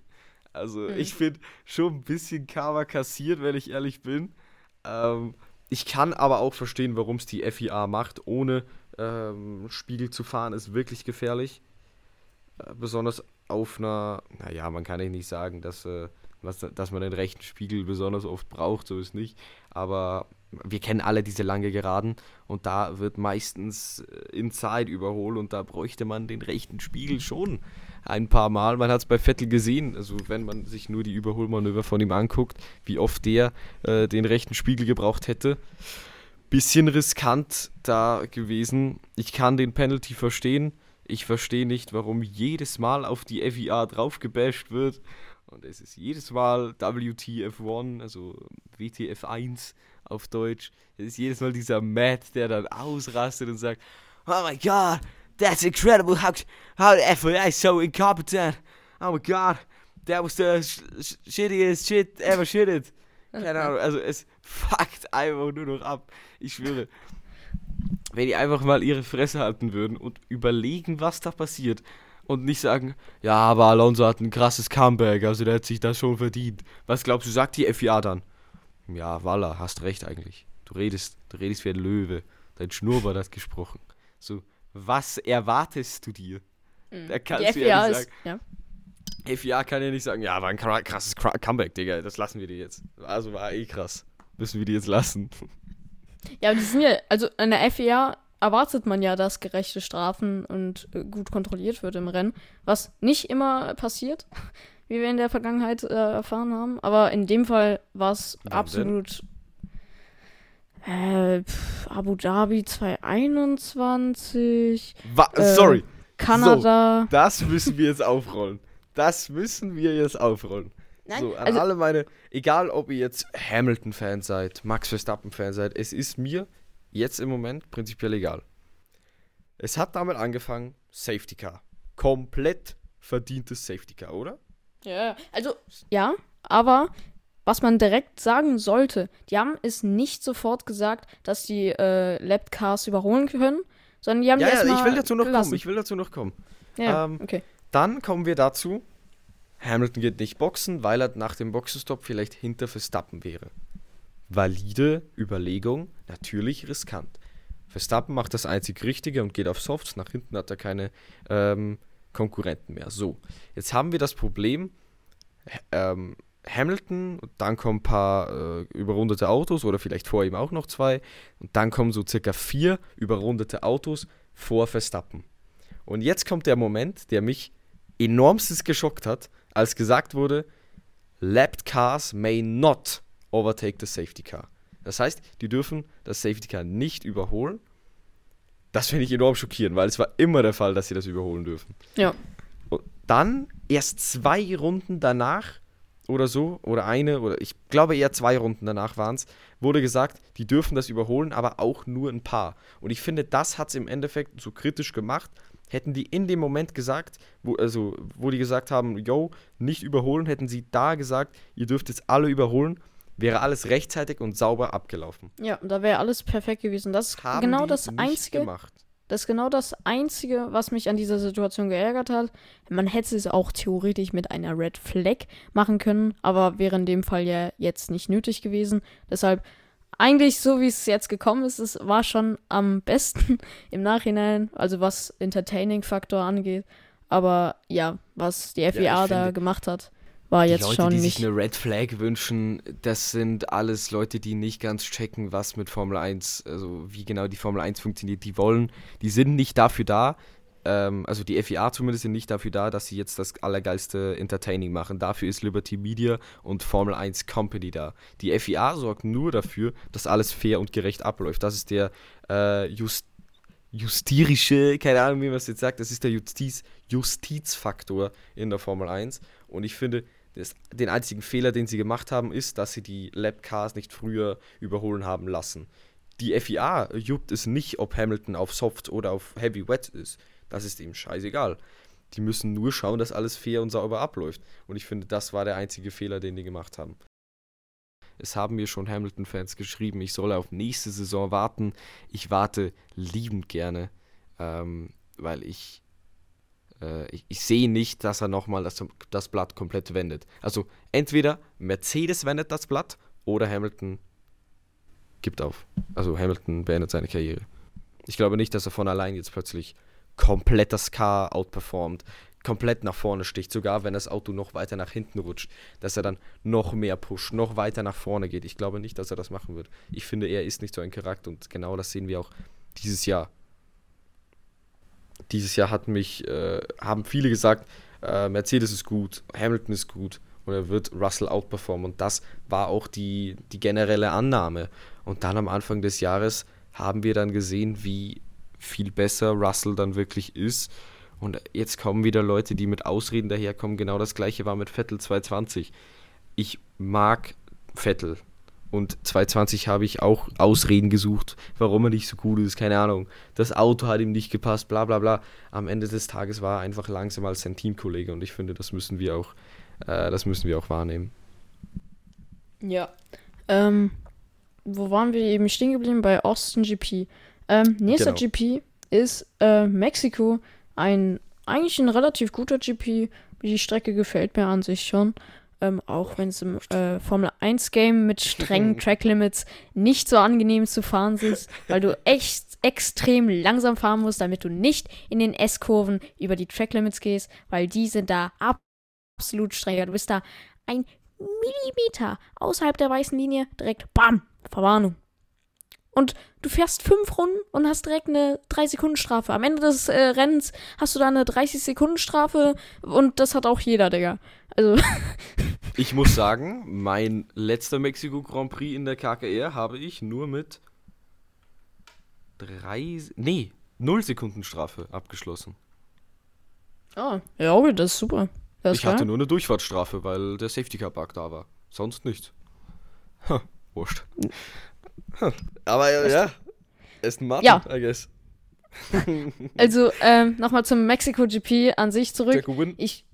Also mhm. ich finde schon ein bisschen Karma kassiert, wenn ich ehrlich bin. Ähm, ich kann aber auch verstehen, warum es die FIA macht. Ohne ähm, Spiegel zu fahren ist wirklich gefährlich. Äh, besonders auf einer, naja, man kann nicht sagen, dass, äh, was, dass man den rechten Spiegel besonders oft braucht, so ist nicht. Aber wir kennen alle diese lange Geraden und da wird meistens äh, Inside überholt und da bräuchte man den rechten Spiegel schon ein paar Mal. Man hat es bei Vettel gesehen, also wenn man sich nur die Überholmanöver von ihm anguckt, wie oft der äh, den rechten Spiegel gebraucht hätte. Bisschen riskant da gewesen. Ich kann den Penalty verstehen. Ich verstehe nicht, warum jedes Mal auf die FIA draufgebasht wird. Und es ist jedes Mal WTF1, also WTF1 auf Deutsch. Es ist jedes Mal dieser Matt, der dann ausrastet und sagt, Oh my god, That's incredible. How how the FIA is so incompetent. Oh my god. That was the sh sh shittiest shit ever shitted. Keine Ahnung, also es fuckt einfach nur noch ab. Ich schwöre. Wenn die einfach mal ihre Fresse halten würden und überlegen, was da passiert. Und nicht sagen, ja, aber Alonso hat ein krasses Comeback, also der hat sich das schon verdient. Was glaubst du, sagt die FIA dann? Ja, Walla, hast recht eigentlich. Du redest, du redest wie ein Löwe. Dein Schnurrbart hat gesprochen. So, was erwartest du dir? Mhm. Da kannst Die du ja nicht sagen. Ja. FIA kann ja nicht sagen, ja, war ein krasses Comeback, Digga, das lassen wir dir jetzt. Also war eh krass. Müssen wir die jetzt lassen. Ja, aber die sind ja, also an der FIA erwartet man ja, dass gerechte Strafen und äh, gut kontrolliert wird im Rennen, was nicht immer passiert, wie wir in der Vergangenheit äh, erfahren haben. Aber in dem Fall war es absolut äh, pf, Abu Dhabi 2021. Wa äh, sorry. Kanada. So, das müssen wir jetzt aufrollen. Das müssen wir jetzt aufrollen. Nein, so, an also, alle meine, egal ob ihr jetzt Hamilton-Fan seid, Max Verstappen-Fan seid, es ist mir jetzt im Moment prinzipiell egal. Es hat damit angefangen, Safety Car. Komplett verdientes Safety Car, oder? Ja, also, ja, aber was man direkt sagen sollte, die haben es nicht sofort gesagt, dass die äh, Labcars überholen können, sondern die haben ja, ja, ich will dazu noch gelassen. kommen. Ich will dazu noch kommen. Ja, ähm, okay. Dann kommen wir dazu. Hamilton geht nicht boxen, weil er nach dem Boxenstopp vielleicht hinter Verstappen wäre. Valide Überlegung, natürlich riskant. Verstappen macht das einzig Richtige und geht auf Softs. Nach hinten hat er keine ähm, Konkurrenten mehr. So, jetzt haben wir das Problem. Ähm, Hamilton, dann kommen ein paar äh, überrundete Autos oder vielleicht vor ihm auch noch zwei und dann kommen so circa vier überrundete Autos vor Verstappen. Und jetzt kommt der Moment, der mich enormstens geschockt hat, als gesagt wurde, Lapped Cars may not overtake the Safety Car. Das heißt, die dürfen das Safety Car nicht überholen. Das finde ich enorm schockierend, weil es war immer der Fall, dass sie das überholen dürfen. Ja. Und dann, erst zwei Runden danach, oder so, oder eine, oder ich glaube eher zwei Runden danach waren es, wurde gesagt, die dürfen das überholen, aber auch nur ein paar. Und ich finde, das hat es im Endeffekt so kritisch gemacht. Hätten die in dem Moment gesagt, wo, also, wo die gesagt haben, yo, nicht überholen, hätten sie da gesagt, ihr dürft jetzt alle überholen, wäre alles rechtzeitig und sauber abgelaufen. Ja, da wäre alles perfekt gewesen. Das ist Haben genau das Einzige. Gemacht. Das ist genau das Einzige, was mich an dieser Situation geärgert hat. Man hätte es auch theoretisch mit einer Red Flag machen können, aber wäre in dem Fall ja jetzt nicht nötig gewesen. Deshalb eigentlich so, wie es jetzt gekommen ist, es war schon am besten (laughs) im Nachhinein, also was Entertaining-Faktor angeht. Aber ja, was die FIA ja, da gemacht hat, war jetzt Leute, schon die nicht. sich eine Red Flag wünschen, das sind alles Leute, die nicht ganz checken, was mit Formel 1, also wie genau die Formel 1 funktioniert. Die wollen, die sind nicht dafür da, ähm, also die FIA zumindest sind nicht dafür da, dass sie jetzt das allergeilste Entertaining machen. Dafür ist Liberty Media und Formel 1 Company da. Die FIA sorgt nur dafür, dass alles fair und gerecht abläuft. Das ist der äh, Just justirische, keine Ahnung, wie man es jetzt sagt, das ist der Justiz, Justizfaktor in der Formel 1. Und ich finde, das, den einzigen Fehler, den sie gemacht haben, ist, dass sie die Lab-Cars nicht früher überholen haben lassen. Die FIA juckt es nicht, ob Hamilton auf Soft oder auf Heavy Wet ist. Das ist ihm scheißegal. Die müssen nur schauen, dass alles fair und sauber abläuft. Und ich finde, das war der einzige Fehler, den die gemacht haben. Es haben mir schon Hamilton-Fans geschrieben, ich solle auf nächste Saison warten. Ich warte liebend gerne, ähm, weil ich, äh, ich, ich sehe nicht, dass er nochmal das, das Blatt komplett wendet. Also entweder Mercedes wendet das Blatt oder Hamilton gibt auf. Also Hamilton beendet seine Karriere. Ich glaube nicht, dass er von allein jetzt plötzlich komplett das Car outperformt, komplett nach vorne sticht, sogar wenn das Auto noch weiter nach hinten rutscht, dass er dann noch mehr pusht, noch weiter nach vorne geht. Ich glaube nicht, dass er das machen wird. Ich finde, er ist nicht so ein Charakter und genau das sehen wir auch dieses Jahr. Dieses Jahr hat mich, äh, haben viele gesagt, äh, Mercedes ist gut, Hamilton ist gut und er wird Russell outperformen und das war auch die, die generelle Annahme. Und dann am Anfang des Jahres haben wir dann gesehen, wie viel besser Russell dann wirklich ist. Und jetzt kommen wieder Leute, die mit Ausreden daherkommen. Genau das gleiche war mit Vettel 220. Ich mag Vettel. Und 220 habe ich auch Ausreden gesucht, warum er nicht so gut ist. Keine Ahnung. Das Auto hat ihm nicht gepasst, bla bla bla. Am Ende des Tages war er einfach langsam als sein Teamkollege und ich finde, das müssen wir auch, äh, das müssen wir auch wahrnehmen. Ja. Ähm, wo waren wir eben stehen geblieben? Bei Austin GP. Ähm, nächster genau. GP ist äh, Mexiko. Ein eigentlich ein relativ guter GP. Die Strecke gefällt mir an sich schon. Ähm, auch wenn es im äh, Formel 1 Game mit (laughs) strengen Tracklimits nicht so angenehm zu fahren ist, (laughs) weil du echt extrem langsam fahren musst, damit du nicht in den S-Kurven über die Tracklimits gehst, weil die sind da absolut strenger. Du bist da ein Millimeter außerhalb der weißen Linie, direkt BAM, Verwarnung. Und du fährst fünf Runden und hast direkt eine 3-Sekunden-Strafe. Am Ende des äh, Rennens hast du da eine 30-Sekunden-Strafe und das hat auch jeder, Digga. Also. (laughs) ich muss sagen, mein letzter Mexiko Grand Prix in der KKR habe ich nur mit drei. Nee, 0 Sekunden Strafe abgeschlossen. Ah, ja, okay, das ist super. Das ich hatte nur eine Durchfahrtsstrafe, weil der Safety Car Bug da war. Sonst nichts. Ha, wurscht. Aber ja, ja. Aston Martin, ja. I guess. (laughs) also, ähm, nochmal zum Mexico GP an sich zurück. Jacko Win. Ich,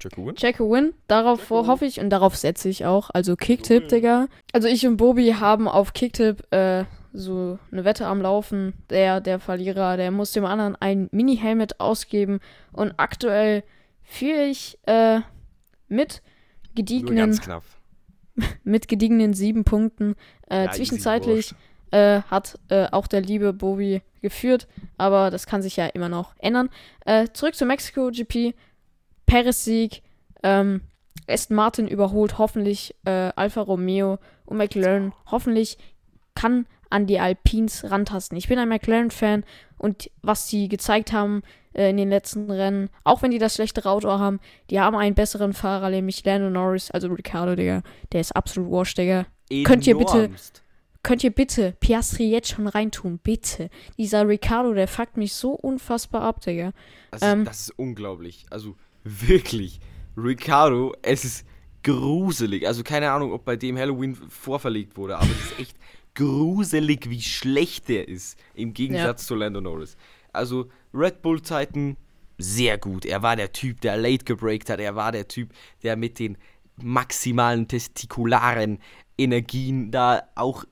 Jacko Win? Jacko Win. Darauf Jacko hoffe ich und darauf setze ich auch. Also Kicktip, Digga. Also ich und Bobby haben auf Kicktip äh, so eine Wette am Laufen. Der, der Verlierer, der muss dem anderen ein Mini-Helmet ausgeben. Und aktuell führe ich äh, mit gediegenen. Nur ganz knapp (laughs) mit gediegenen sieben Punkten. Äh, ja, zwischenzeitlich äh, hat äh, auch der liebe Bowie geführt, aber das kann sich ja immer noch ändern. Äh, zurück zu Mexiko GP. Paris Sieg. Ähm, Aston Martin überholt hoffentlich äh, Alfa Romeo und McLaren. Hoffentlich kann an die Alpines rantasten. Ich bin ein McLaren-Fan und was sie gezeigt haben äh, in den letzten Rennen, auch wenn die das schlechtere Auto haben, die haben einen besseren Fahrer, nämlich Lando Norris, also Ricardo, Digga. Der ist absolut wasch, Digga. Enormst. Könnt ihr bitte, könnt ihr bitte Piastri jetzt schon reintun, bitte. Dieser Ricardo, der fuckt mich so unfassbar ab, Digga. Also, ähm, das ist unglaublich. Also wirklich, Ricardo, es ist gruselig. Also keine Ahnung, ob bei dem Halloween vorverlegt wurde, aber es ist echt gruselig, wie schlecht der ist. Im Gegensatz ja. zu Lando Norris. Also Red Bull-Zeiten sehr gut. Er war der Typ, der late gebreakt hat. Er war der Typ, der mit den maximalen testikularen Energien da auch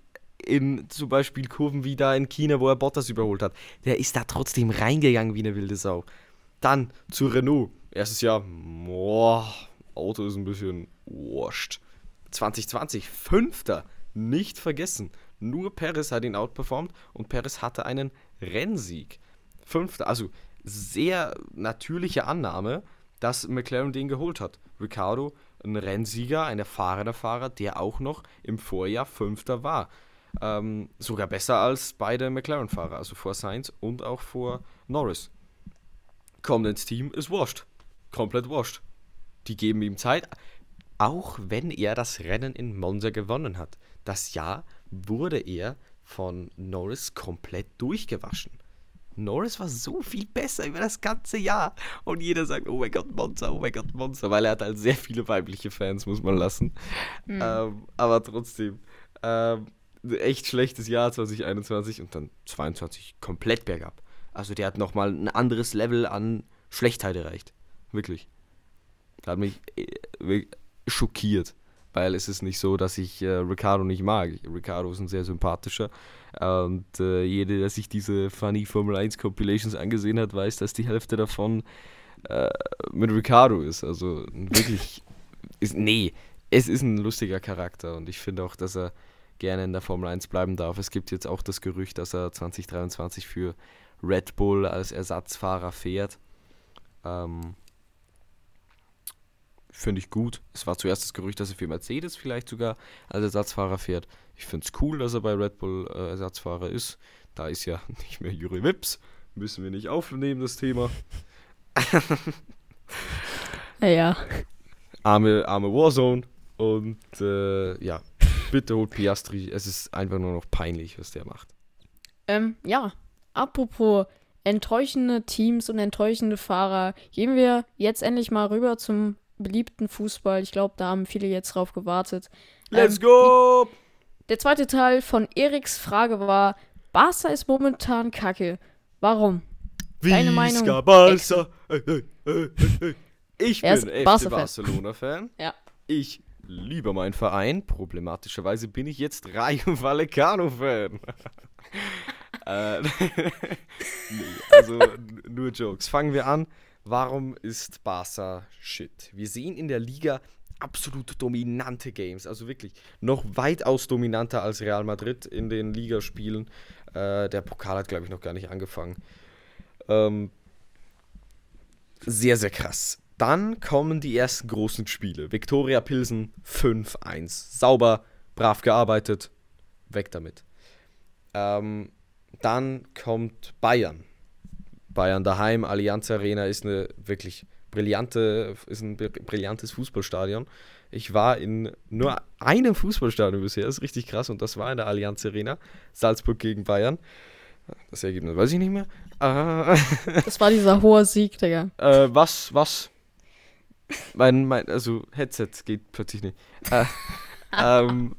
in zum Beispiel Kurven wie da in China, wo er Bottas überholt hat. Der ist da trotzdem reingegangen wie eine wilde Sau. Dann zu Renault. Erstes Jahr, boah, Auto ist ein bisschen wurscht. 2020, Fünfter, nicht vergessen. Nur Perez hat ihn outperformt und Perez hatte einen Rennsieg. Fünfter, also sehr natürliche Annahme, dass McLaren den geholt hat. Ricardo, ein Rennsieger, ein erfahrener Fahrer, der auch noch im Vorjahr Fünfter war. Ähm, sogar besser als beide McLaren-Fahrer, also vor Sainz und auch vor Norris. Kommt ins Team, ist washed. Komplett washed. Die geben ihm Zeit, auch wenn er das Rennen in Monza gewonnen hat. Das Jahr wurde er von Norris komplett durchgewaschen. Norris war so viel besser über das ganze Jahr. Und jeder sagt, oh mein Gott, Monster, oh mein Gott, Monster. Weil er hat halt sehr viele weibliche Fans, muss man lassen. Mhm. Ähm, aber trotzdem, ähm, echt schlechtes Jahr 2021 und dann 22 komplett bergab. Also der hat nochmal ein anderes Level an Schlechtheit erreicht. Wirklich. Da hat mich äh, schockiert. Weil es ist nicht so, dass ich äh, Ricardo nicht mag. Ricardo ist ein sehr sympathischer. Und äh, jeder, der sich diese Funny Formel 1 Compilations angesehen hat, weiß, dass die Hälfte davon äh, mit Ricardo ist. Also wirklich, (laughs) ist, nee, es ist ein lustiger Charakter und ich finde auch, dass er gerne in der Formel 1 bleiben darf. Es gibt jetzt auch das Gerücht, dass er 2023 für Red Bull als Ersatzfahrer fährt. Ähm, finde ich gut. Es war zuerst das Gerücht, dass er für Mercedes vielleicht sogar als Ersatzfahrer fährt. Ich finde es cool, dass er bei Red Bull äh, Ersatzfahrer ist. Da ist ja (laughs) nicht mehr Juri Wips. Müssen wir nicht aufnehmen, das Thema. (laughs) ja. Arme, arme Warzone. Und äh, ja, bitte holt Piastri. Es ist einfach nur noch peinlich, was der macht. Ähm, ja. Apropos enttäuschende Teams und enttäuschende Fahrer, gehen wir jetzt endlich mal rüber zum beliebten Fußball. Ich glaube, da haben viele jetzt drauf gewartet. Let's ähm, go! Der zweite Teil von Eriks Frage war: Barca ist momentan kacke. Warum? Deine Meinung? Barca. Ich bin FC Barcelona-Fan. Ja. Ich liebe meinen Verein. Problematischerweise bin ich jetzt Rayo Vallecano-Fan. (laughs) äh, (laughs) nee, also nur Jokes. Fangen wir an. Warum ist Barca shit? Wir sehen in der Liga absolut dominante Games, also wirklich noch weitaus dominanter als Real Madrid in den Ligaspielen. Äh, der Pokal hat, glaube ich, noch gar nicht angefangen. Ähm, sehr, sehr krass. Dann kommen die ersten großen Spiele. Viktoria Pilsen 5-1. Sauber, brav gearbeitet, weg damit. Ähm, dann kommt Bayern Bayern daheim, Allianz Arena ist eine wirklich brillante, ist ein brillantes Fußballstadion. Ich war in nur einem Fußballstadion bisher, das ist richtig krass, und das war in der Allianz Arena, Salzburg gegen Bayern. Das Ergebnis weiß ich nicht mehr. Äh, (laughs) das war dieser hohe Sieg, Digga. Äh, was, was? Mein, mein, also Headset geht plötzlich nicht. Äh, (laughs) ähm,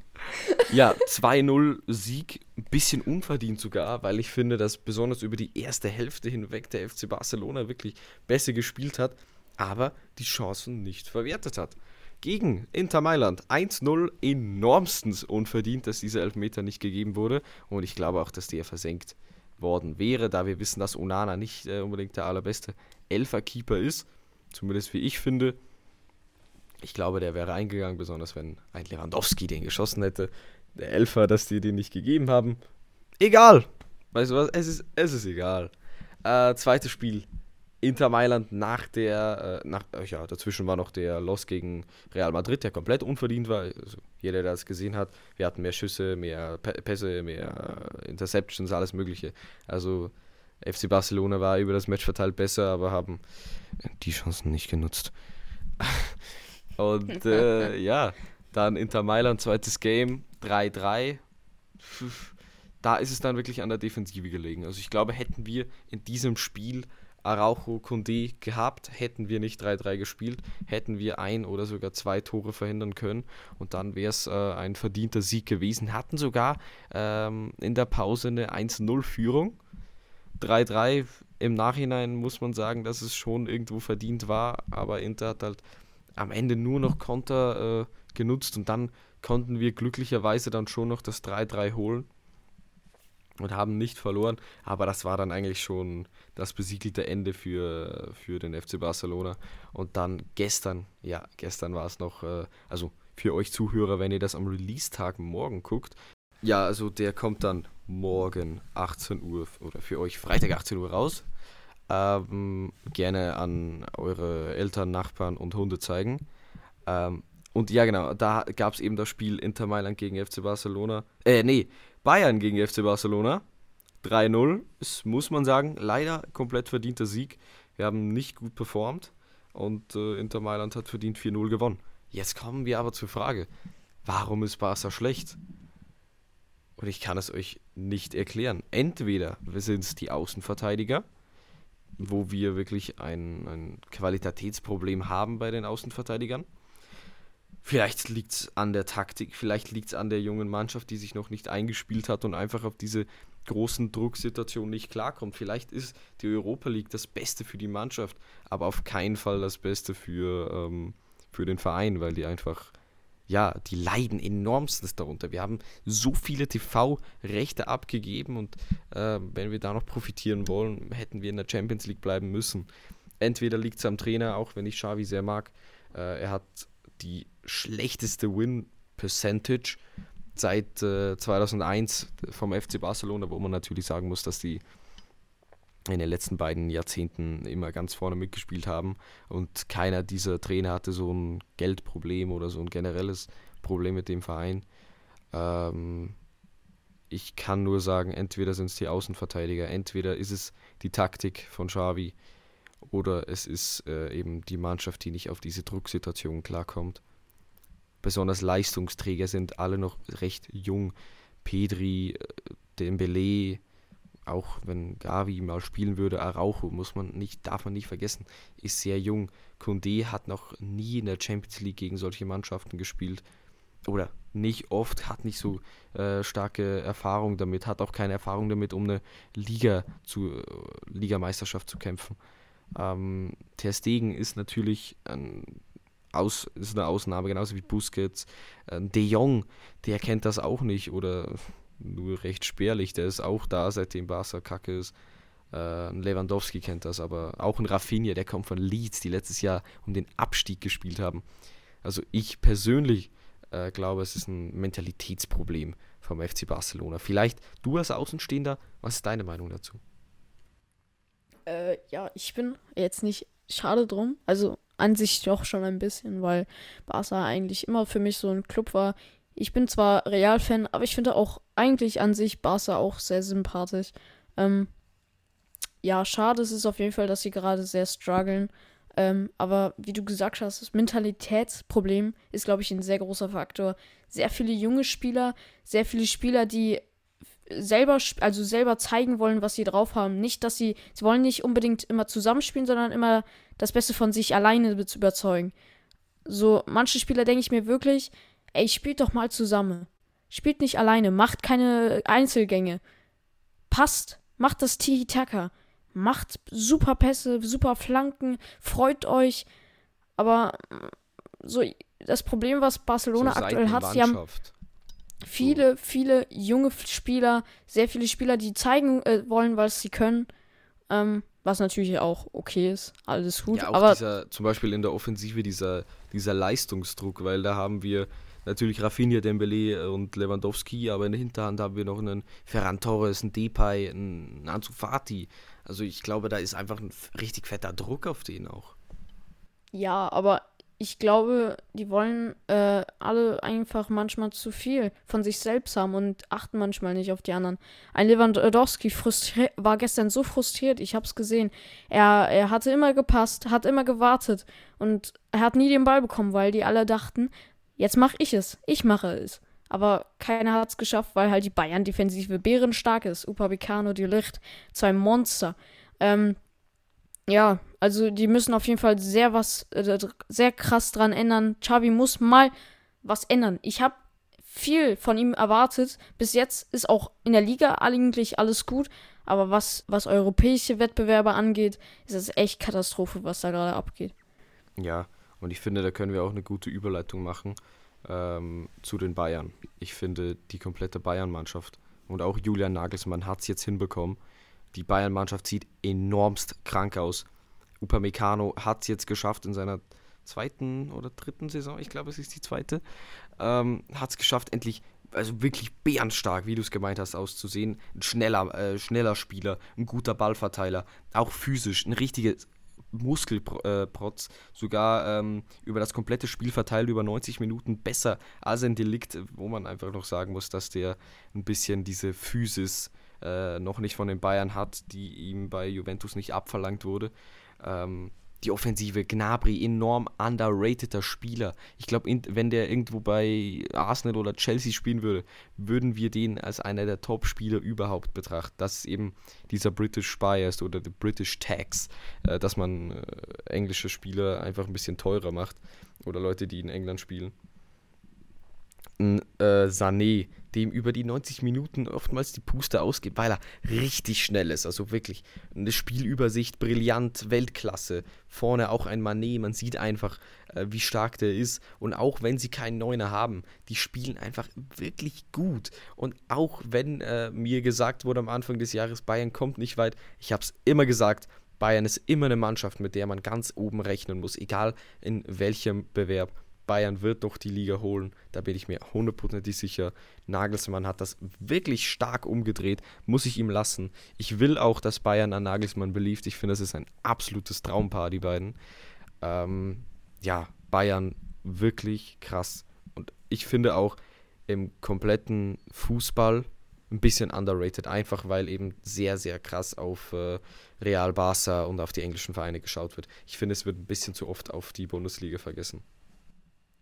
ja, 2-0 Sieg, ein bisschen unverdient sogar, weil ich finde, dass besonders über die erste Hälfte hinweg der FC Barcelona wirklich besser gespielt hat, aber die Chancen nicht verwertet hat. Gegen Inter Mailand 1-0 enormstens unverdient, dass dieser Elfmeter nicht gegeben wurde und ich glaube auch, dass der versenkt worden wäre, da wir wissen, dass Onana nicht äh, unbedingt der allerbeste Elferkeeper ist, zumindest wie ich finde. Ich glaube, der wäre eingegangen, besonders wenn ein Lewandowski den geschossen hätte. Der Elfer, dass die den nicht gegeben haben. Egal. Weißt du was? Es ist, es ist egal. Äh, zweites Spiel. Inter Mailand nach der, äh, nach, äh, ja, dazwischen war noch der Loss gegen Real Madrid, der komplett unverdient war. Also jeder, der das gesehen hat, wir hatten mehr Schüsse, mehr Pässe, mehr Interceptions, alles Mögliche. Also FC Barcelona war über das Match verteilt besser, aber haben die Chancen nicht genutzt. (laughs) Und (laughs) äh, ja, dann Inter Mailand, zweites Game, 3-3. Da ist es dann wirklich an der Defensive gelegen. Also ich glaube, hätten wir in diesem Spiel Araujo Condé gehabt, hätten wir nicht 3-3 gespielt, hätten wir ein oder sogar zwei Tore verhindern können und dann wäre es äh, ein verdienter Sieg gewesen. Hatten sogar ähm, in der Pause eine 1-0-Führung. 3-3 im Nachhinein muss man sagen, dass es schon irgendwo verdient war, aber Inter hat halt am Ende nur noch Konter äh, genutzt und dann konnten wir glücklicherweise dann schon noch das 3-3 holen und haben nicht verloren. Aber das war dann eigentlich schon das besiegelte Ende für, für den FC Barcelona. Und dann gestern, ja, gestern war es noch, äh, also für euch Zuhörer, wenn ihr das am Release-Tag morgen guckt, Ja, also der kommt dann morgen 18 Uhr oder für euch Freitag 18 Uhr raus. Ähm, gerne an eure Eltern, Nachbarn und Hunde zeigen. Ähm, und ja, genau, da gab es eben das Spiel Inter Mailand gegen FC Barcelona. Äh, nee, Bayern gegen FC Barcelona. 3-0, muss man sagen, leider komplett verdienter Sieg. Wir haben nicht gut performt und äh, Inter Mailand hat verdient 4-0 gewonnen. Jetzt kommen wir aber zur Frage, warum ist Barca schlecht? Und ich kann es euch nicht erklären. Entweder sind es die Außenverteidiger, wo wir wirklich ein, ein Qualitätsproblem haben bei den Außenverteidigern. Vielleicht liegt es an der Taktik, vielleicht liegt es an der jungen Mannschaft, die sich noch nicht eingespielt hat und einfach auf diese großen Drucksituationen nicht klarkommt. Vielleicht ist die Europa League das Beste für die Mannschaft, aber auf keinen Fall das Beste für, ähm, für den Verein, weil die einfach, ja, die leiden enormstens darunter. Wir haben so viele TV-Rechte abgegeben und äh, wenn wir da noch profitieren wollen, hätten wir in der Champions League bleiben müssen. Entweder liegt es am Trainer, auch wenn ich Xavi sehr mag. Äh, er hat die schlechteste Win-Percentage seit äh, 2001 vom FC Barcelona, wo man natürlich sagen muss, dass die in den letzten beiden Jahrzehnten immer ganz vorne mitgespielt haben und keiner dieser Trainer hatte so ein Geldproblem oder so ein generelles Problem mit dem Verein. Ähm, ich kann nur sagen, entweder sind es die Außenverteidiger, entweder ist es die Taktik von Xavi oder es ist äh, eben die Mannschaft, die nicht auf diese Drucksituation klarkommt besonders Leistungsträger sind alle noch recht jung. Pedri, äh, Dembele, auch wenn Gavi mal spielen würde, Araujo, muss man nicht, darf man nicht vergessen, ist sehr jung. Kunde hat noch nie in der Champions League gegen solche Mannschaften gespielt. Oder nicht oft, hat nicht so äh, starke Erfahrung damit, hat auch keine Erfahrung damit, um eine Liga zu, äh, Ligameisterschaft zu kämpfen. Ähm, Ter Stegen ist natürlich ein aus, ist eine Ausnahme, genauso wie Busquets. Äh, De Jong, der kennt das auch nicht oder nur recht spärlich, der ist auch da, seitdem Barca kacke ist. Äh, Lewandowski kennt das, aber auch ein Rafinha, der kommt von Leeds, die letztes Jahr um den Abstieg gespielt haben. Also ich persönlich äh, glaube, es ist ein Mentalitätsproblem vom FC Barcelona. Vielleicht du als Außenstehender, was ist deine Meinung dazu? Äh, ja, ich bin jetzt nicht schade drum. Also an sich doch schon ein bisschen, weil Barca eigentlich immer für mich so ein Club war. Ich bin zwar Real-Fan, aber ich finde auch eigentlich an sich Barca auch sehr sympathisch. Ähm, ja, schade ist es auf jeden Fall, dass sie gerade sehr strugglen. Ähm, aber wie du gesagt hast, das Mentalitätsproblem ist, glaube ich, ein sehr großer Faktor. Sehr viele junge Spieler, sehr viele Spieler, die selber, also selber zeigen wollen, was sie drauf haben. Nicht, dass sie, sie wollen nicht unbedingt immer zusammenspielen, sondern immer das Beste von sich alleine zu überzeugen. So, manche Spieler denke ich mir wirklich, ey, spielt doch mal zusammen. Spielt nicht alleine, macht keine Einzelgänge. Passt, macht das Tiki-Taka. Macht super Pässe, super Flanken, freut euch. Aber so, das Problem, was Barcelona so aktuell hat, sie haben viele, viele junge Spieler, sehr viele Spieler, die zeigen äh, wollen, was sie können. Ähm, was natürlich auch okay ist, alles gut. Ja, auch aber dieser, zum Beispiel in der Offensive dieser, dieser Leistungsdruck, weil da haben wir natürlich Rafinha, Dembele und Lewandowski, aber in der Hinterhand haben wir noch einen Ferran Torres, einen Depay, einen Ansu Fati. Also ich glaube, da ist einfach ein richtig fetter Druck auf den auch. Ja, aber ich glaube, die wollen äh, alle einfach manchmal zu viel von sich selbst haben und achten manchmal nicht auf die anderen. Ein Lewandowski war gestern so frustriert, ich habe es gesehen. Er, er hatte immer gepasst, hat immer gewartet und er hat nie den Ball bekommen, weil die alle dachten, jetzt mache ich es, ich mache es. Aber keiner hat es geschafft, weil halt die Bayern-Defensive bärenstark ist. Upamecano, die Licht, zwei Monster. Ähm, ja, also die müssen auf jeden Fall sehr was, äh, sehr krass dran ändern. Xavi muss mal was ändern. Ich habe viel von ihm erwartet. Bis jetzt ist auch in der Liga eigentlich alles gut. Aber was, was europäische Wettbewerbe angeht, ist es echt Katastrophe, was da gerade abgeht. Ja, und ich finde, da können wir auch eine gute Überleitung machen ähm, zu den Bayern. Ich finde, die komplette Bayern-Mannschaft und auch Julian Nagelsmann hat es jetzt hinbekommen, die Bayern-Mannschaft sieht enormst krank aus. Upamecano hat es jetzt geschafft in seiner zweiten oder dritten Saison, ich glaube es ist die zweite, ähm, hat es geschafft, endlich also wirklich bärenstark, wie du es gemeint hast, auszusehen. Ein schneller, äh, schneller Spieler, ein guter Ballverteiler, auch physisch, ein richtiges Muskelprotz, sogar ähm, über das komplette Spiel verteilt, über 90 Minuten besser als ein Delikt, wo man einfach noch sagen muss, dass der ein bisschen diese Physis äh, noch nicht von den Bayern hat, die ihm bei Juventus nicht abverlangt wurde. Ähm, die Offensive, Gnabry, enorm underrateder Spieler. Ich glaube, wenn der irgendwo bei Arsenal oder Chelsea spielen würde, würden wir den als einer der Top-Spieler überhaupt betrachten. Das ist eben dieser British Bias oder der British Tax, äh, dass man äh, englische Spieler einfach ein bisschen teurer macht oder Leute, die in England spielen. Ein äh, Sané, dem über die 90 Minuten oftmals die Puste ausgeht, weil er richtig schnell ist. Also wirklich eine Spielübersicht, brillant, Weltklasse. Vorne auch ein Manet, man sieht einfach, äh, wie stark der ist. Und auch wenn sie keinen Neuner haben, die spielen einfach wirklich gut. Und auch wenn äh, mir gesagt wurde am Anfang des Jahres, Bayern kommt nicht weit, ich habe es immer gesagt, Bayern ist immer eine Mannschaft, mit der man ganz oben rechnen muss, egal in welchem Bewerb. Bayern wird doch die Liga holen. Da bin ich mir hundertprozentig sicher. Nagelsmann hat das wirklich stark umgedreht. Muss ich ihm lassen. Ich will auch, dass Bayern an Nagelsmann beliebt. Ich finde, das ist ein absolutes Traumpaar, die beiden. Ähm, ja, Bayern wirklich krass. Und ich finde auch im kompletten Fußball ein bisschen underrated. Einfach weil eben sehr, sehr krass auf äh, Real Barca und auf die englischen Vereine geschaut wird. Ich finde, es wird ein bisschen zu oft auf die Bundesliga vergessen.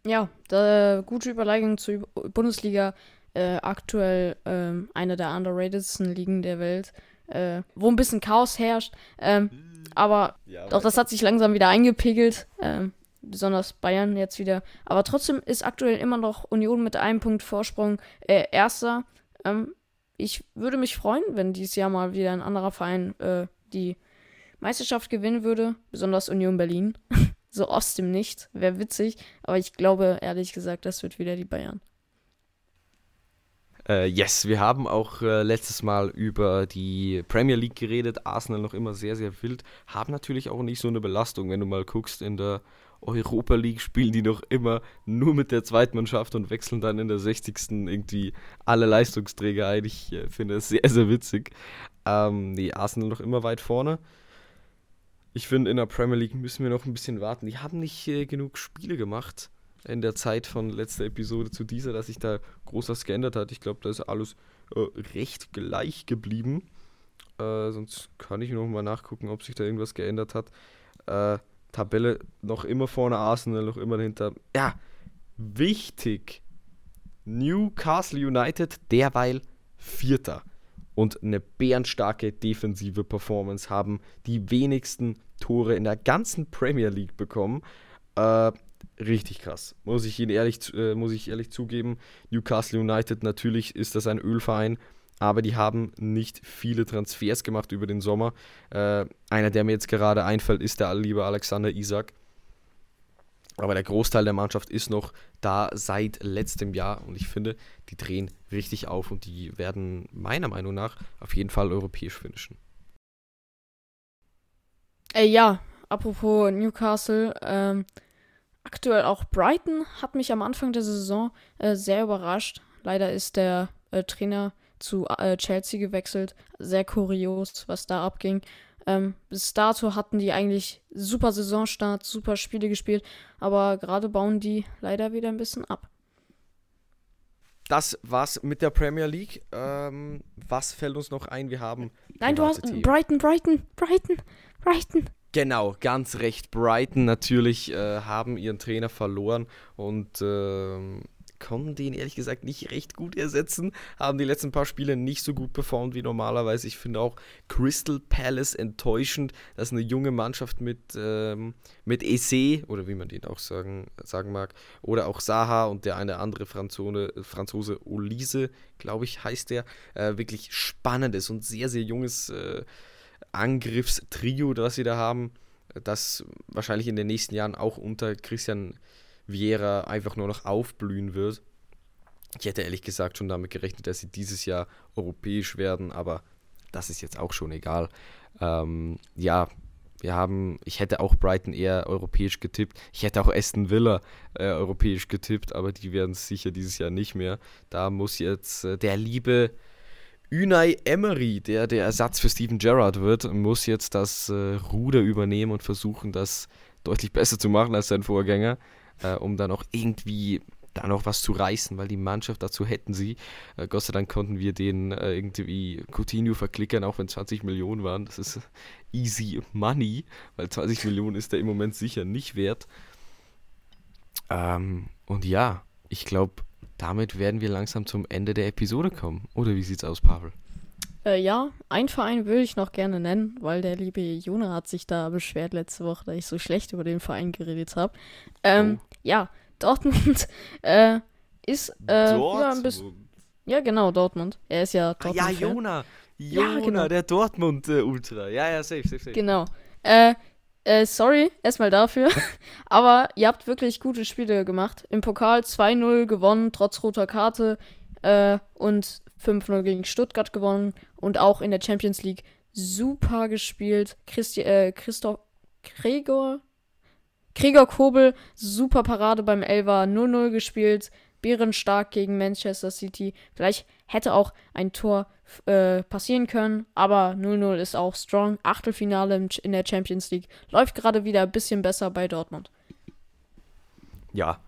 Ja, da, gute Überleitung zur Bundesliga. Äh, aktuell äh, eine der underratedsten Ligen der Welt, äh, wo ein bisschen Chaos herrscht. Ähm, aber ja, doch, das hat sich langsam wieder eingepegelt. Ähm, besonders Bayern jetzt wieder. Aber trotzdem ist aktuell immer noch Union mit einem Punkt Vorsprung äh, Erster. Ähm, ich würde mich freuen, wenn dieses Jahr mal wieder ein anderer Verein äh, die Meisterschaft gewinnen würde, besonders Union Berlin. (laughs) so aus dem Nichts. Wäre witzig, aber ich glaube ehrlich gesagt, das wird wieder die Bayern. Uh, yes, wir haben auch uh, letztes Mal über die Premier League geredet. Arsenal noch immer sehr, sehr wild. Haben natürlich auch nicht so eine Belastung, wenn du mal guckst, in der Europa League spielen die noch immer nur mit der Zweitmannschaft und wechseln dann in der 60. irgendwie alle Leistungsträger ein. Ich äh, finde es sehr, sehr witzig. Ähm, die Arsenal noch immer weit vorne. Ich finde, in der Premier League müssen wir noch ein bisschen warten. Die haben nicht äh, genug Spiele gemacht in der Zeit von letzter Episode zu dieser, dass sich da groß was geändert hat. Ich glaube, da ist alles äh, recht gleich geblieben. Äh, sonst kann ich noch mal nachgucken, ob sich da irgendwas geändert hat. Äh, Tabelle noch immer vorne Arsenal, noch immer dahinter. Ja, wichtig. Newcastle United derweil Vierter und eine bärenstarke defensive Performance haben, die wenigsten Tore in der ganzen Premier League bekommen. Äh, richtig krass, muss ich Ihnen ehrlich, äh, muss ich ehrlich zugeben. Newcastle United, natürlich ist das ein Ölverein, aber die haben nicht viele Transfers gemacht über den Sommer. Äh, einer, der mir jetzt gerade einfällt, ist der liebe Alexander Isak. Aber der Großteil der Mannschaft ist noch da seit letztem Jahr und ich finde, die drehen richtig auf und die werden meiner Meinung nach auf jeden Fall europäisch finishen. Äh, ja, apropos Newcastle, ähm, aktuell auch Brighton hat mich am Anfang der Saison äh, sehr überrascht. Leider ist der äh, Trainer zu äh, Chelsea gewechselt. Sehr kurios, was da abging. Ähm, bis dato hatten die eigentlich super Saisonstart, super Spiele gespielt, aber gerade bauen die leider wieder ein bisschen ab. Das war's mit der Premier League. Ähm, was fällt uns noch ein? Wir haben. Nein, du hast Themen. Brighton, Brighton, Brighton, Brighton. Genau, ganz recht. Brighton natürlich äh, haben ihren Trainer verloren und äh, konnten den ehrlich gesagt nicht recht gut ersetzen, haben die letzten paar Spiele nicht so gut performt wie normalerweise. Ich finde auch Crystal Palace enttäuschend, dass eine junge Mannschaft mit, ähm, mit Esse, oder wie man den auch sagen, sagen mag, oder auch Saha und der eine andere Franzone, Franzose Olise, glaube ich, heißt der, äh, wirklich spannend ist und sehr, sehr junges äh, Angriffstrio, das sie da haben, das wahrscheinlich in den nächsten Jahren auch unter Christian Vieira einfach nur noch aufblühen wird. Ich hätte ehrlich gesagt schon damit gerechnet, dass sie dieses Jahr europäisch werden, aber das ist jetzt auch schon egal. Ähm, ja, wir haben, ich hätte auch Brighton eher europäisch getippt. Ich hätte auch Aston Villa äh, europäisch getippt, aber die werden es sicher dieses Jahr nicht mehr. Da muss jetzt äh, der liebe Unai Emery, der der Ersatz für Steven Gerrard wird, muss jetzt das äh, Ruder übernehmen und versuchen, das deutlich besser zu machen als sein Vorgänger, äh, um dann auch irgendwie da noch was zu reißen, weil die Mannschaft dazu hätten sie. Äh, Gott sei Dank konnten wir den äh, irgendwie Coutinho verklickern, auch wenn 20 Millionen waren. Das ist easy money, weil 20 Millionen ist er im Moment sicher nicht wert. Ähm, und ja, ich glaube, damit werden wir langsam zum Ende der Episode kommen. Oder wie sieht's aus, Pavel? Äh, ja, ein Verein würde ich noch gerne nennen, weil der liebe Jona hat sich da beschwert letzte Woche, dass ich so schlecht über den Verein geredet habe. Ähm, oh. Ja, Dortmund (laughs) äh, ist äh, ja, ein bisschen. Ja, genau, Dortmund. Er ist ja Dortmund. Ah, ja, Jona. Jona, ja, genau. der Dortmund-Ultra. Ja, ja, safe, safe, safe. Genau. Äh, äh, sorry, erstmal dafür. (laughs) Aber ihr habt wirklich gute Spiele gemacht. Im Pokal 2-0 gewonnen, trotz roter Karte. Äh, und 5-0 gegen Stuttgart gewonnen. Und auch in der Champions League super gespielt. Christi äh, Christoph Gregor Gregor Kobel, super Parade beim Elver, 0-0 gespielt. Bärenstark gegen Manchester City. Vielleicht hätte auch ein Tor äh, passieren können, aber 0-0 ist auch strong. Achtelfinale in der Champions League. Läuft gerade wieder ein bisschen besser bei Dortmund. Ja,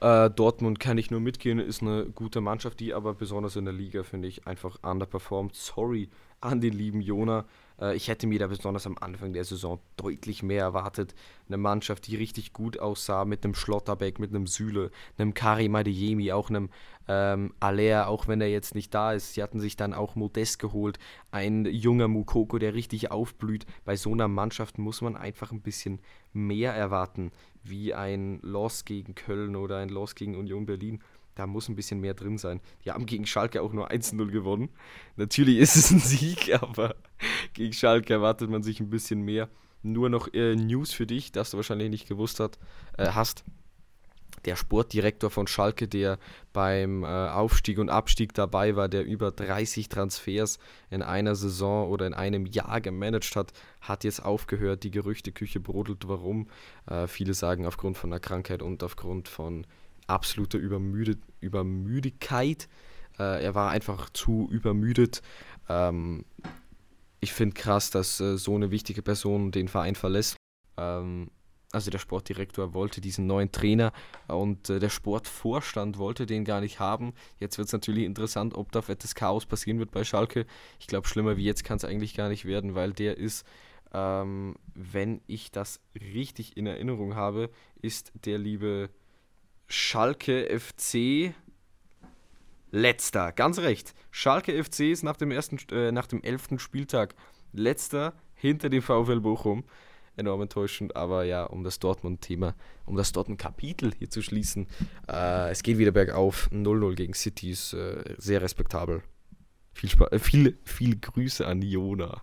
äh, Dortmund kann ich nur mitgehen, ist eine gute Mannschaft, die aber besonders in der Liga, finde ich, einfach underperformt. Sorry an den lieben Jona. Äh, ich hätte mir da besonders am Anfang der Saison deutlich mehr erwartet. Eine Mannschaft, die richtig gut aussah, mit einem Schlotterbeck, mit einem Süle, einem Karim Adeyemi, auch einem ähm, Aller, auch wenn er jetzt nicht da ist. Sie hatten sich dann auch Modest geholt, ein junger Mukoko, der richtig aufblüht. Bei so einer Mannschaft muss man einfach ein bisschen mehr erwarten, wie ein Loss gegen Köln oder ein Loss gegen Union Berlin da muss ein bisschen mehr drin sein. Die haben gegen Schalke auch nur 1-0 gewonnen. Natürlich ist es ein Sieg, (laughs) aber gegen Schalke erwartet man sich ein bisschen mehr. Nur noch äh, News für dich, das du wahrscheinlich nicht gewusst hat, äh, hast. Der Sportdirektor von Schalke, der beim äh, Aufstieg und Abstieg dabei war, der über 30 Transfers in einer Saison oder in einem Jahr gemanagt hat, hat jetzt aufgehört. Die Gerüchteküche brodelt. Warum? Äh, viele sagen aufgrund von einer Krankheit und aufgrund von absolute Übermüdet, Übermüdigkeit. Äh, er war einfach zu übermüdet. Ähm, ich finde krass, dass äh, so eine wichtige Person den Verein verlässt. Ähm, also der Sportdirektor wollte diesen neuen Trainer und äh, der Sportvorstand wollte den gar nicht haben. Jetzt wird es natürlich interessant, ob da fettes Chaos passieren wird bei Schalke. Ich glaube, schlimmer wie jetzt kann es eigentlich gar nicht werden, weil der ist, ähm, wenn ich das richtig in Erinnerung habe, ist der liebe Schalke FC letzter. Ganz recht. Schalke FC ist nach dem ersten, äh, nach dem elften Spieltag letzter hinter dem VfL Bochum. Enorm enttäuschend, aber ja, um das Dortmund-Thema, um das Dortmund-Kapitel hier zu schließen, äh, es geht wieder bergauf. 0-0 gegen City ist äh, sehr respektabel. Viel, Sp äh, viel, viel Grüße an Jona.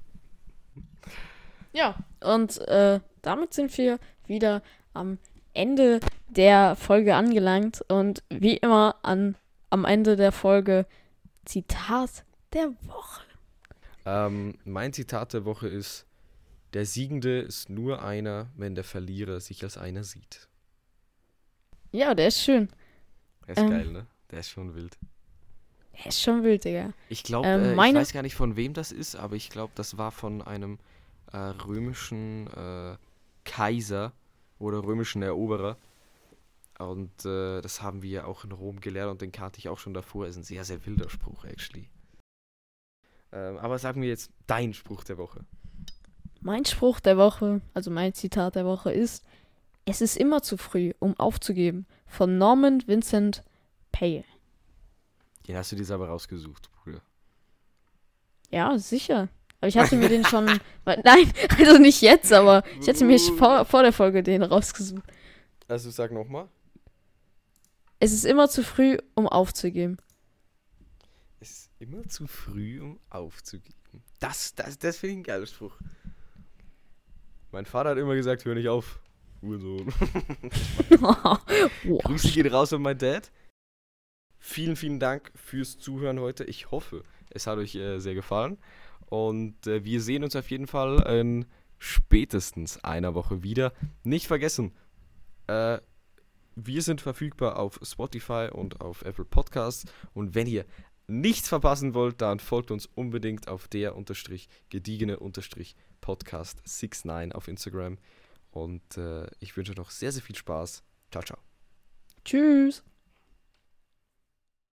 Ja, und äh, damit sind wir wieder am Ende der Folge angelangt und wie immer an, am Ende der Folge Zitat der Woche. Ähm, mein Zitat der Woche ist: Der Siegende ist nur einer, wenn der Verlierer sich als einer sieht. Ja, der ist schön. Der ist ähm, geil, ne? Der ist schon wild. Der ist schon wild, Digga. Ich glaube, ähm, äh, ich weiß gar nicht von wem das ist, aber ich glaube, das war von einem äh, römischen äh, Kaiser oder römischen Eroberer. Und äh, das haben wir auch in Rom gelernt und den kannte ich auch schon davor. Ist ein sehr, sehr wilder Spruch, actually. Ähm, aber sagen wir jetzt dein Spruch der Woche. Mein Spruch der Woche, also mein Zitat der Woche ist: Es ist immer zu früh, um aufzugeben. Von Norman Vincent Pale. Den hast du dir aber rausgesucht, Bruder. Ja, sicher. Aber ich hatte mir den schon. (laughs) Nein, (laughs) also nicht jetzt, aber ich hatte mir vor, vor der Folge den rausgesucht. Also sag nochmal. Es ist immer zu früh, um aufzugeben. Es ist immer zu früh, um aufzugeben. Das, das, das finde ich ein geiler Spruch. Mein Vater hat immer gesagt, hör nicht auf. Ursohn. (laughs) Grüße gehen raus an meinen Dad. Vielen, vielen Dank fürs Zuhören heute. Ich hoffe, es hat euch äh, sehr gefallen. Und äh, wir sehen uns auf jeden Fall in spätestens einer Woche wieder. Nicht vergessen, äh, wir sind verfügbar auf Spotify und auf Apple Podcasts. Und wenn ihr nichts verpassen wollt, dann folgt uns unbedingt auf der unterstrich gediegene unterstrich Podcast 69 auf Instagram. Und äh, ich wünsche noch sehr, sehr viel Spaß. Ciao, ciao. Tschüss.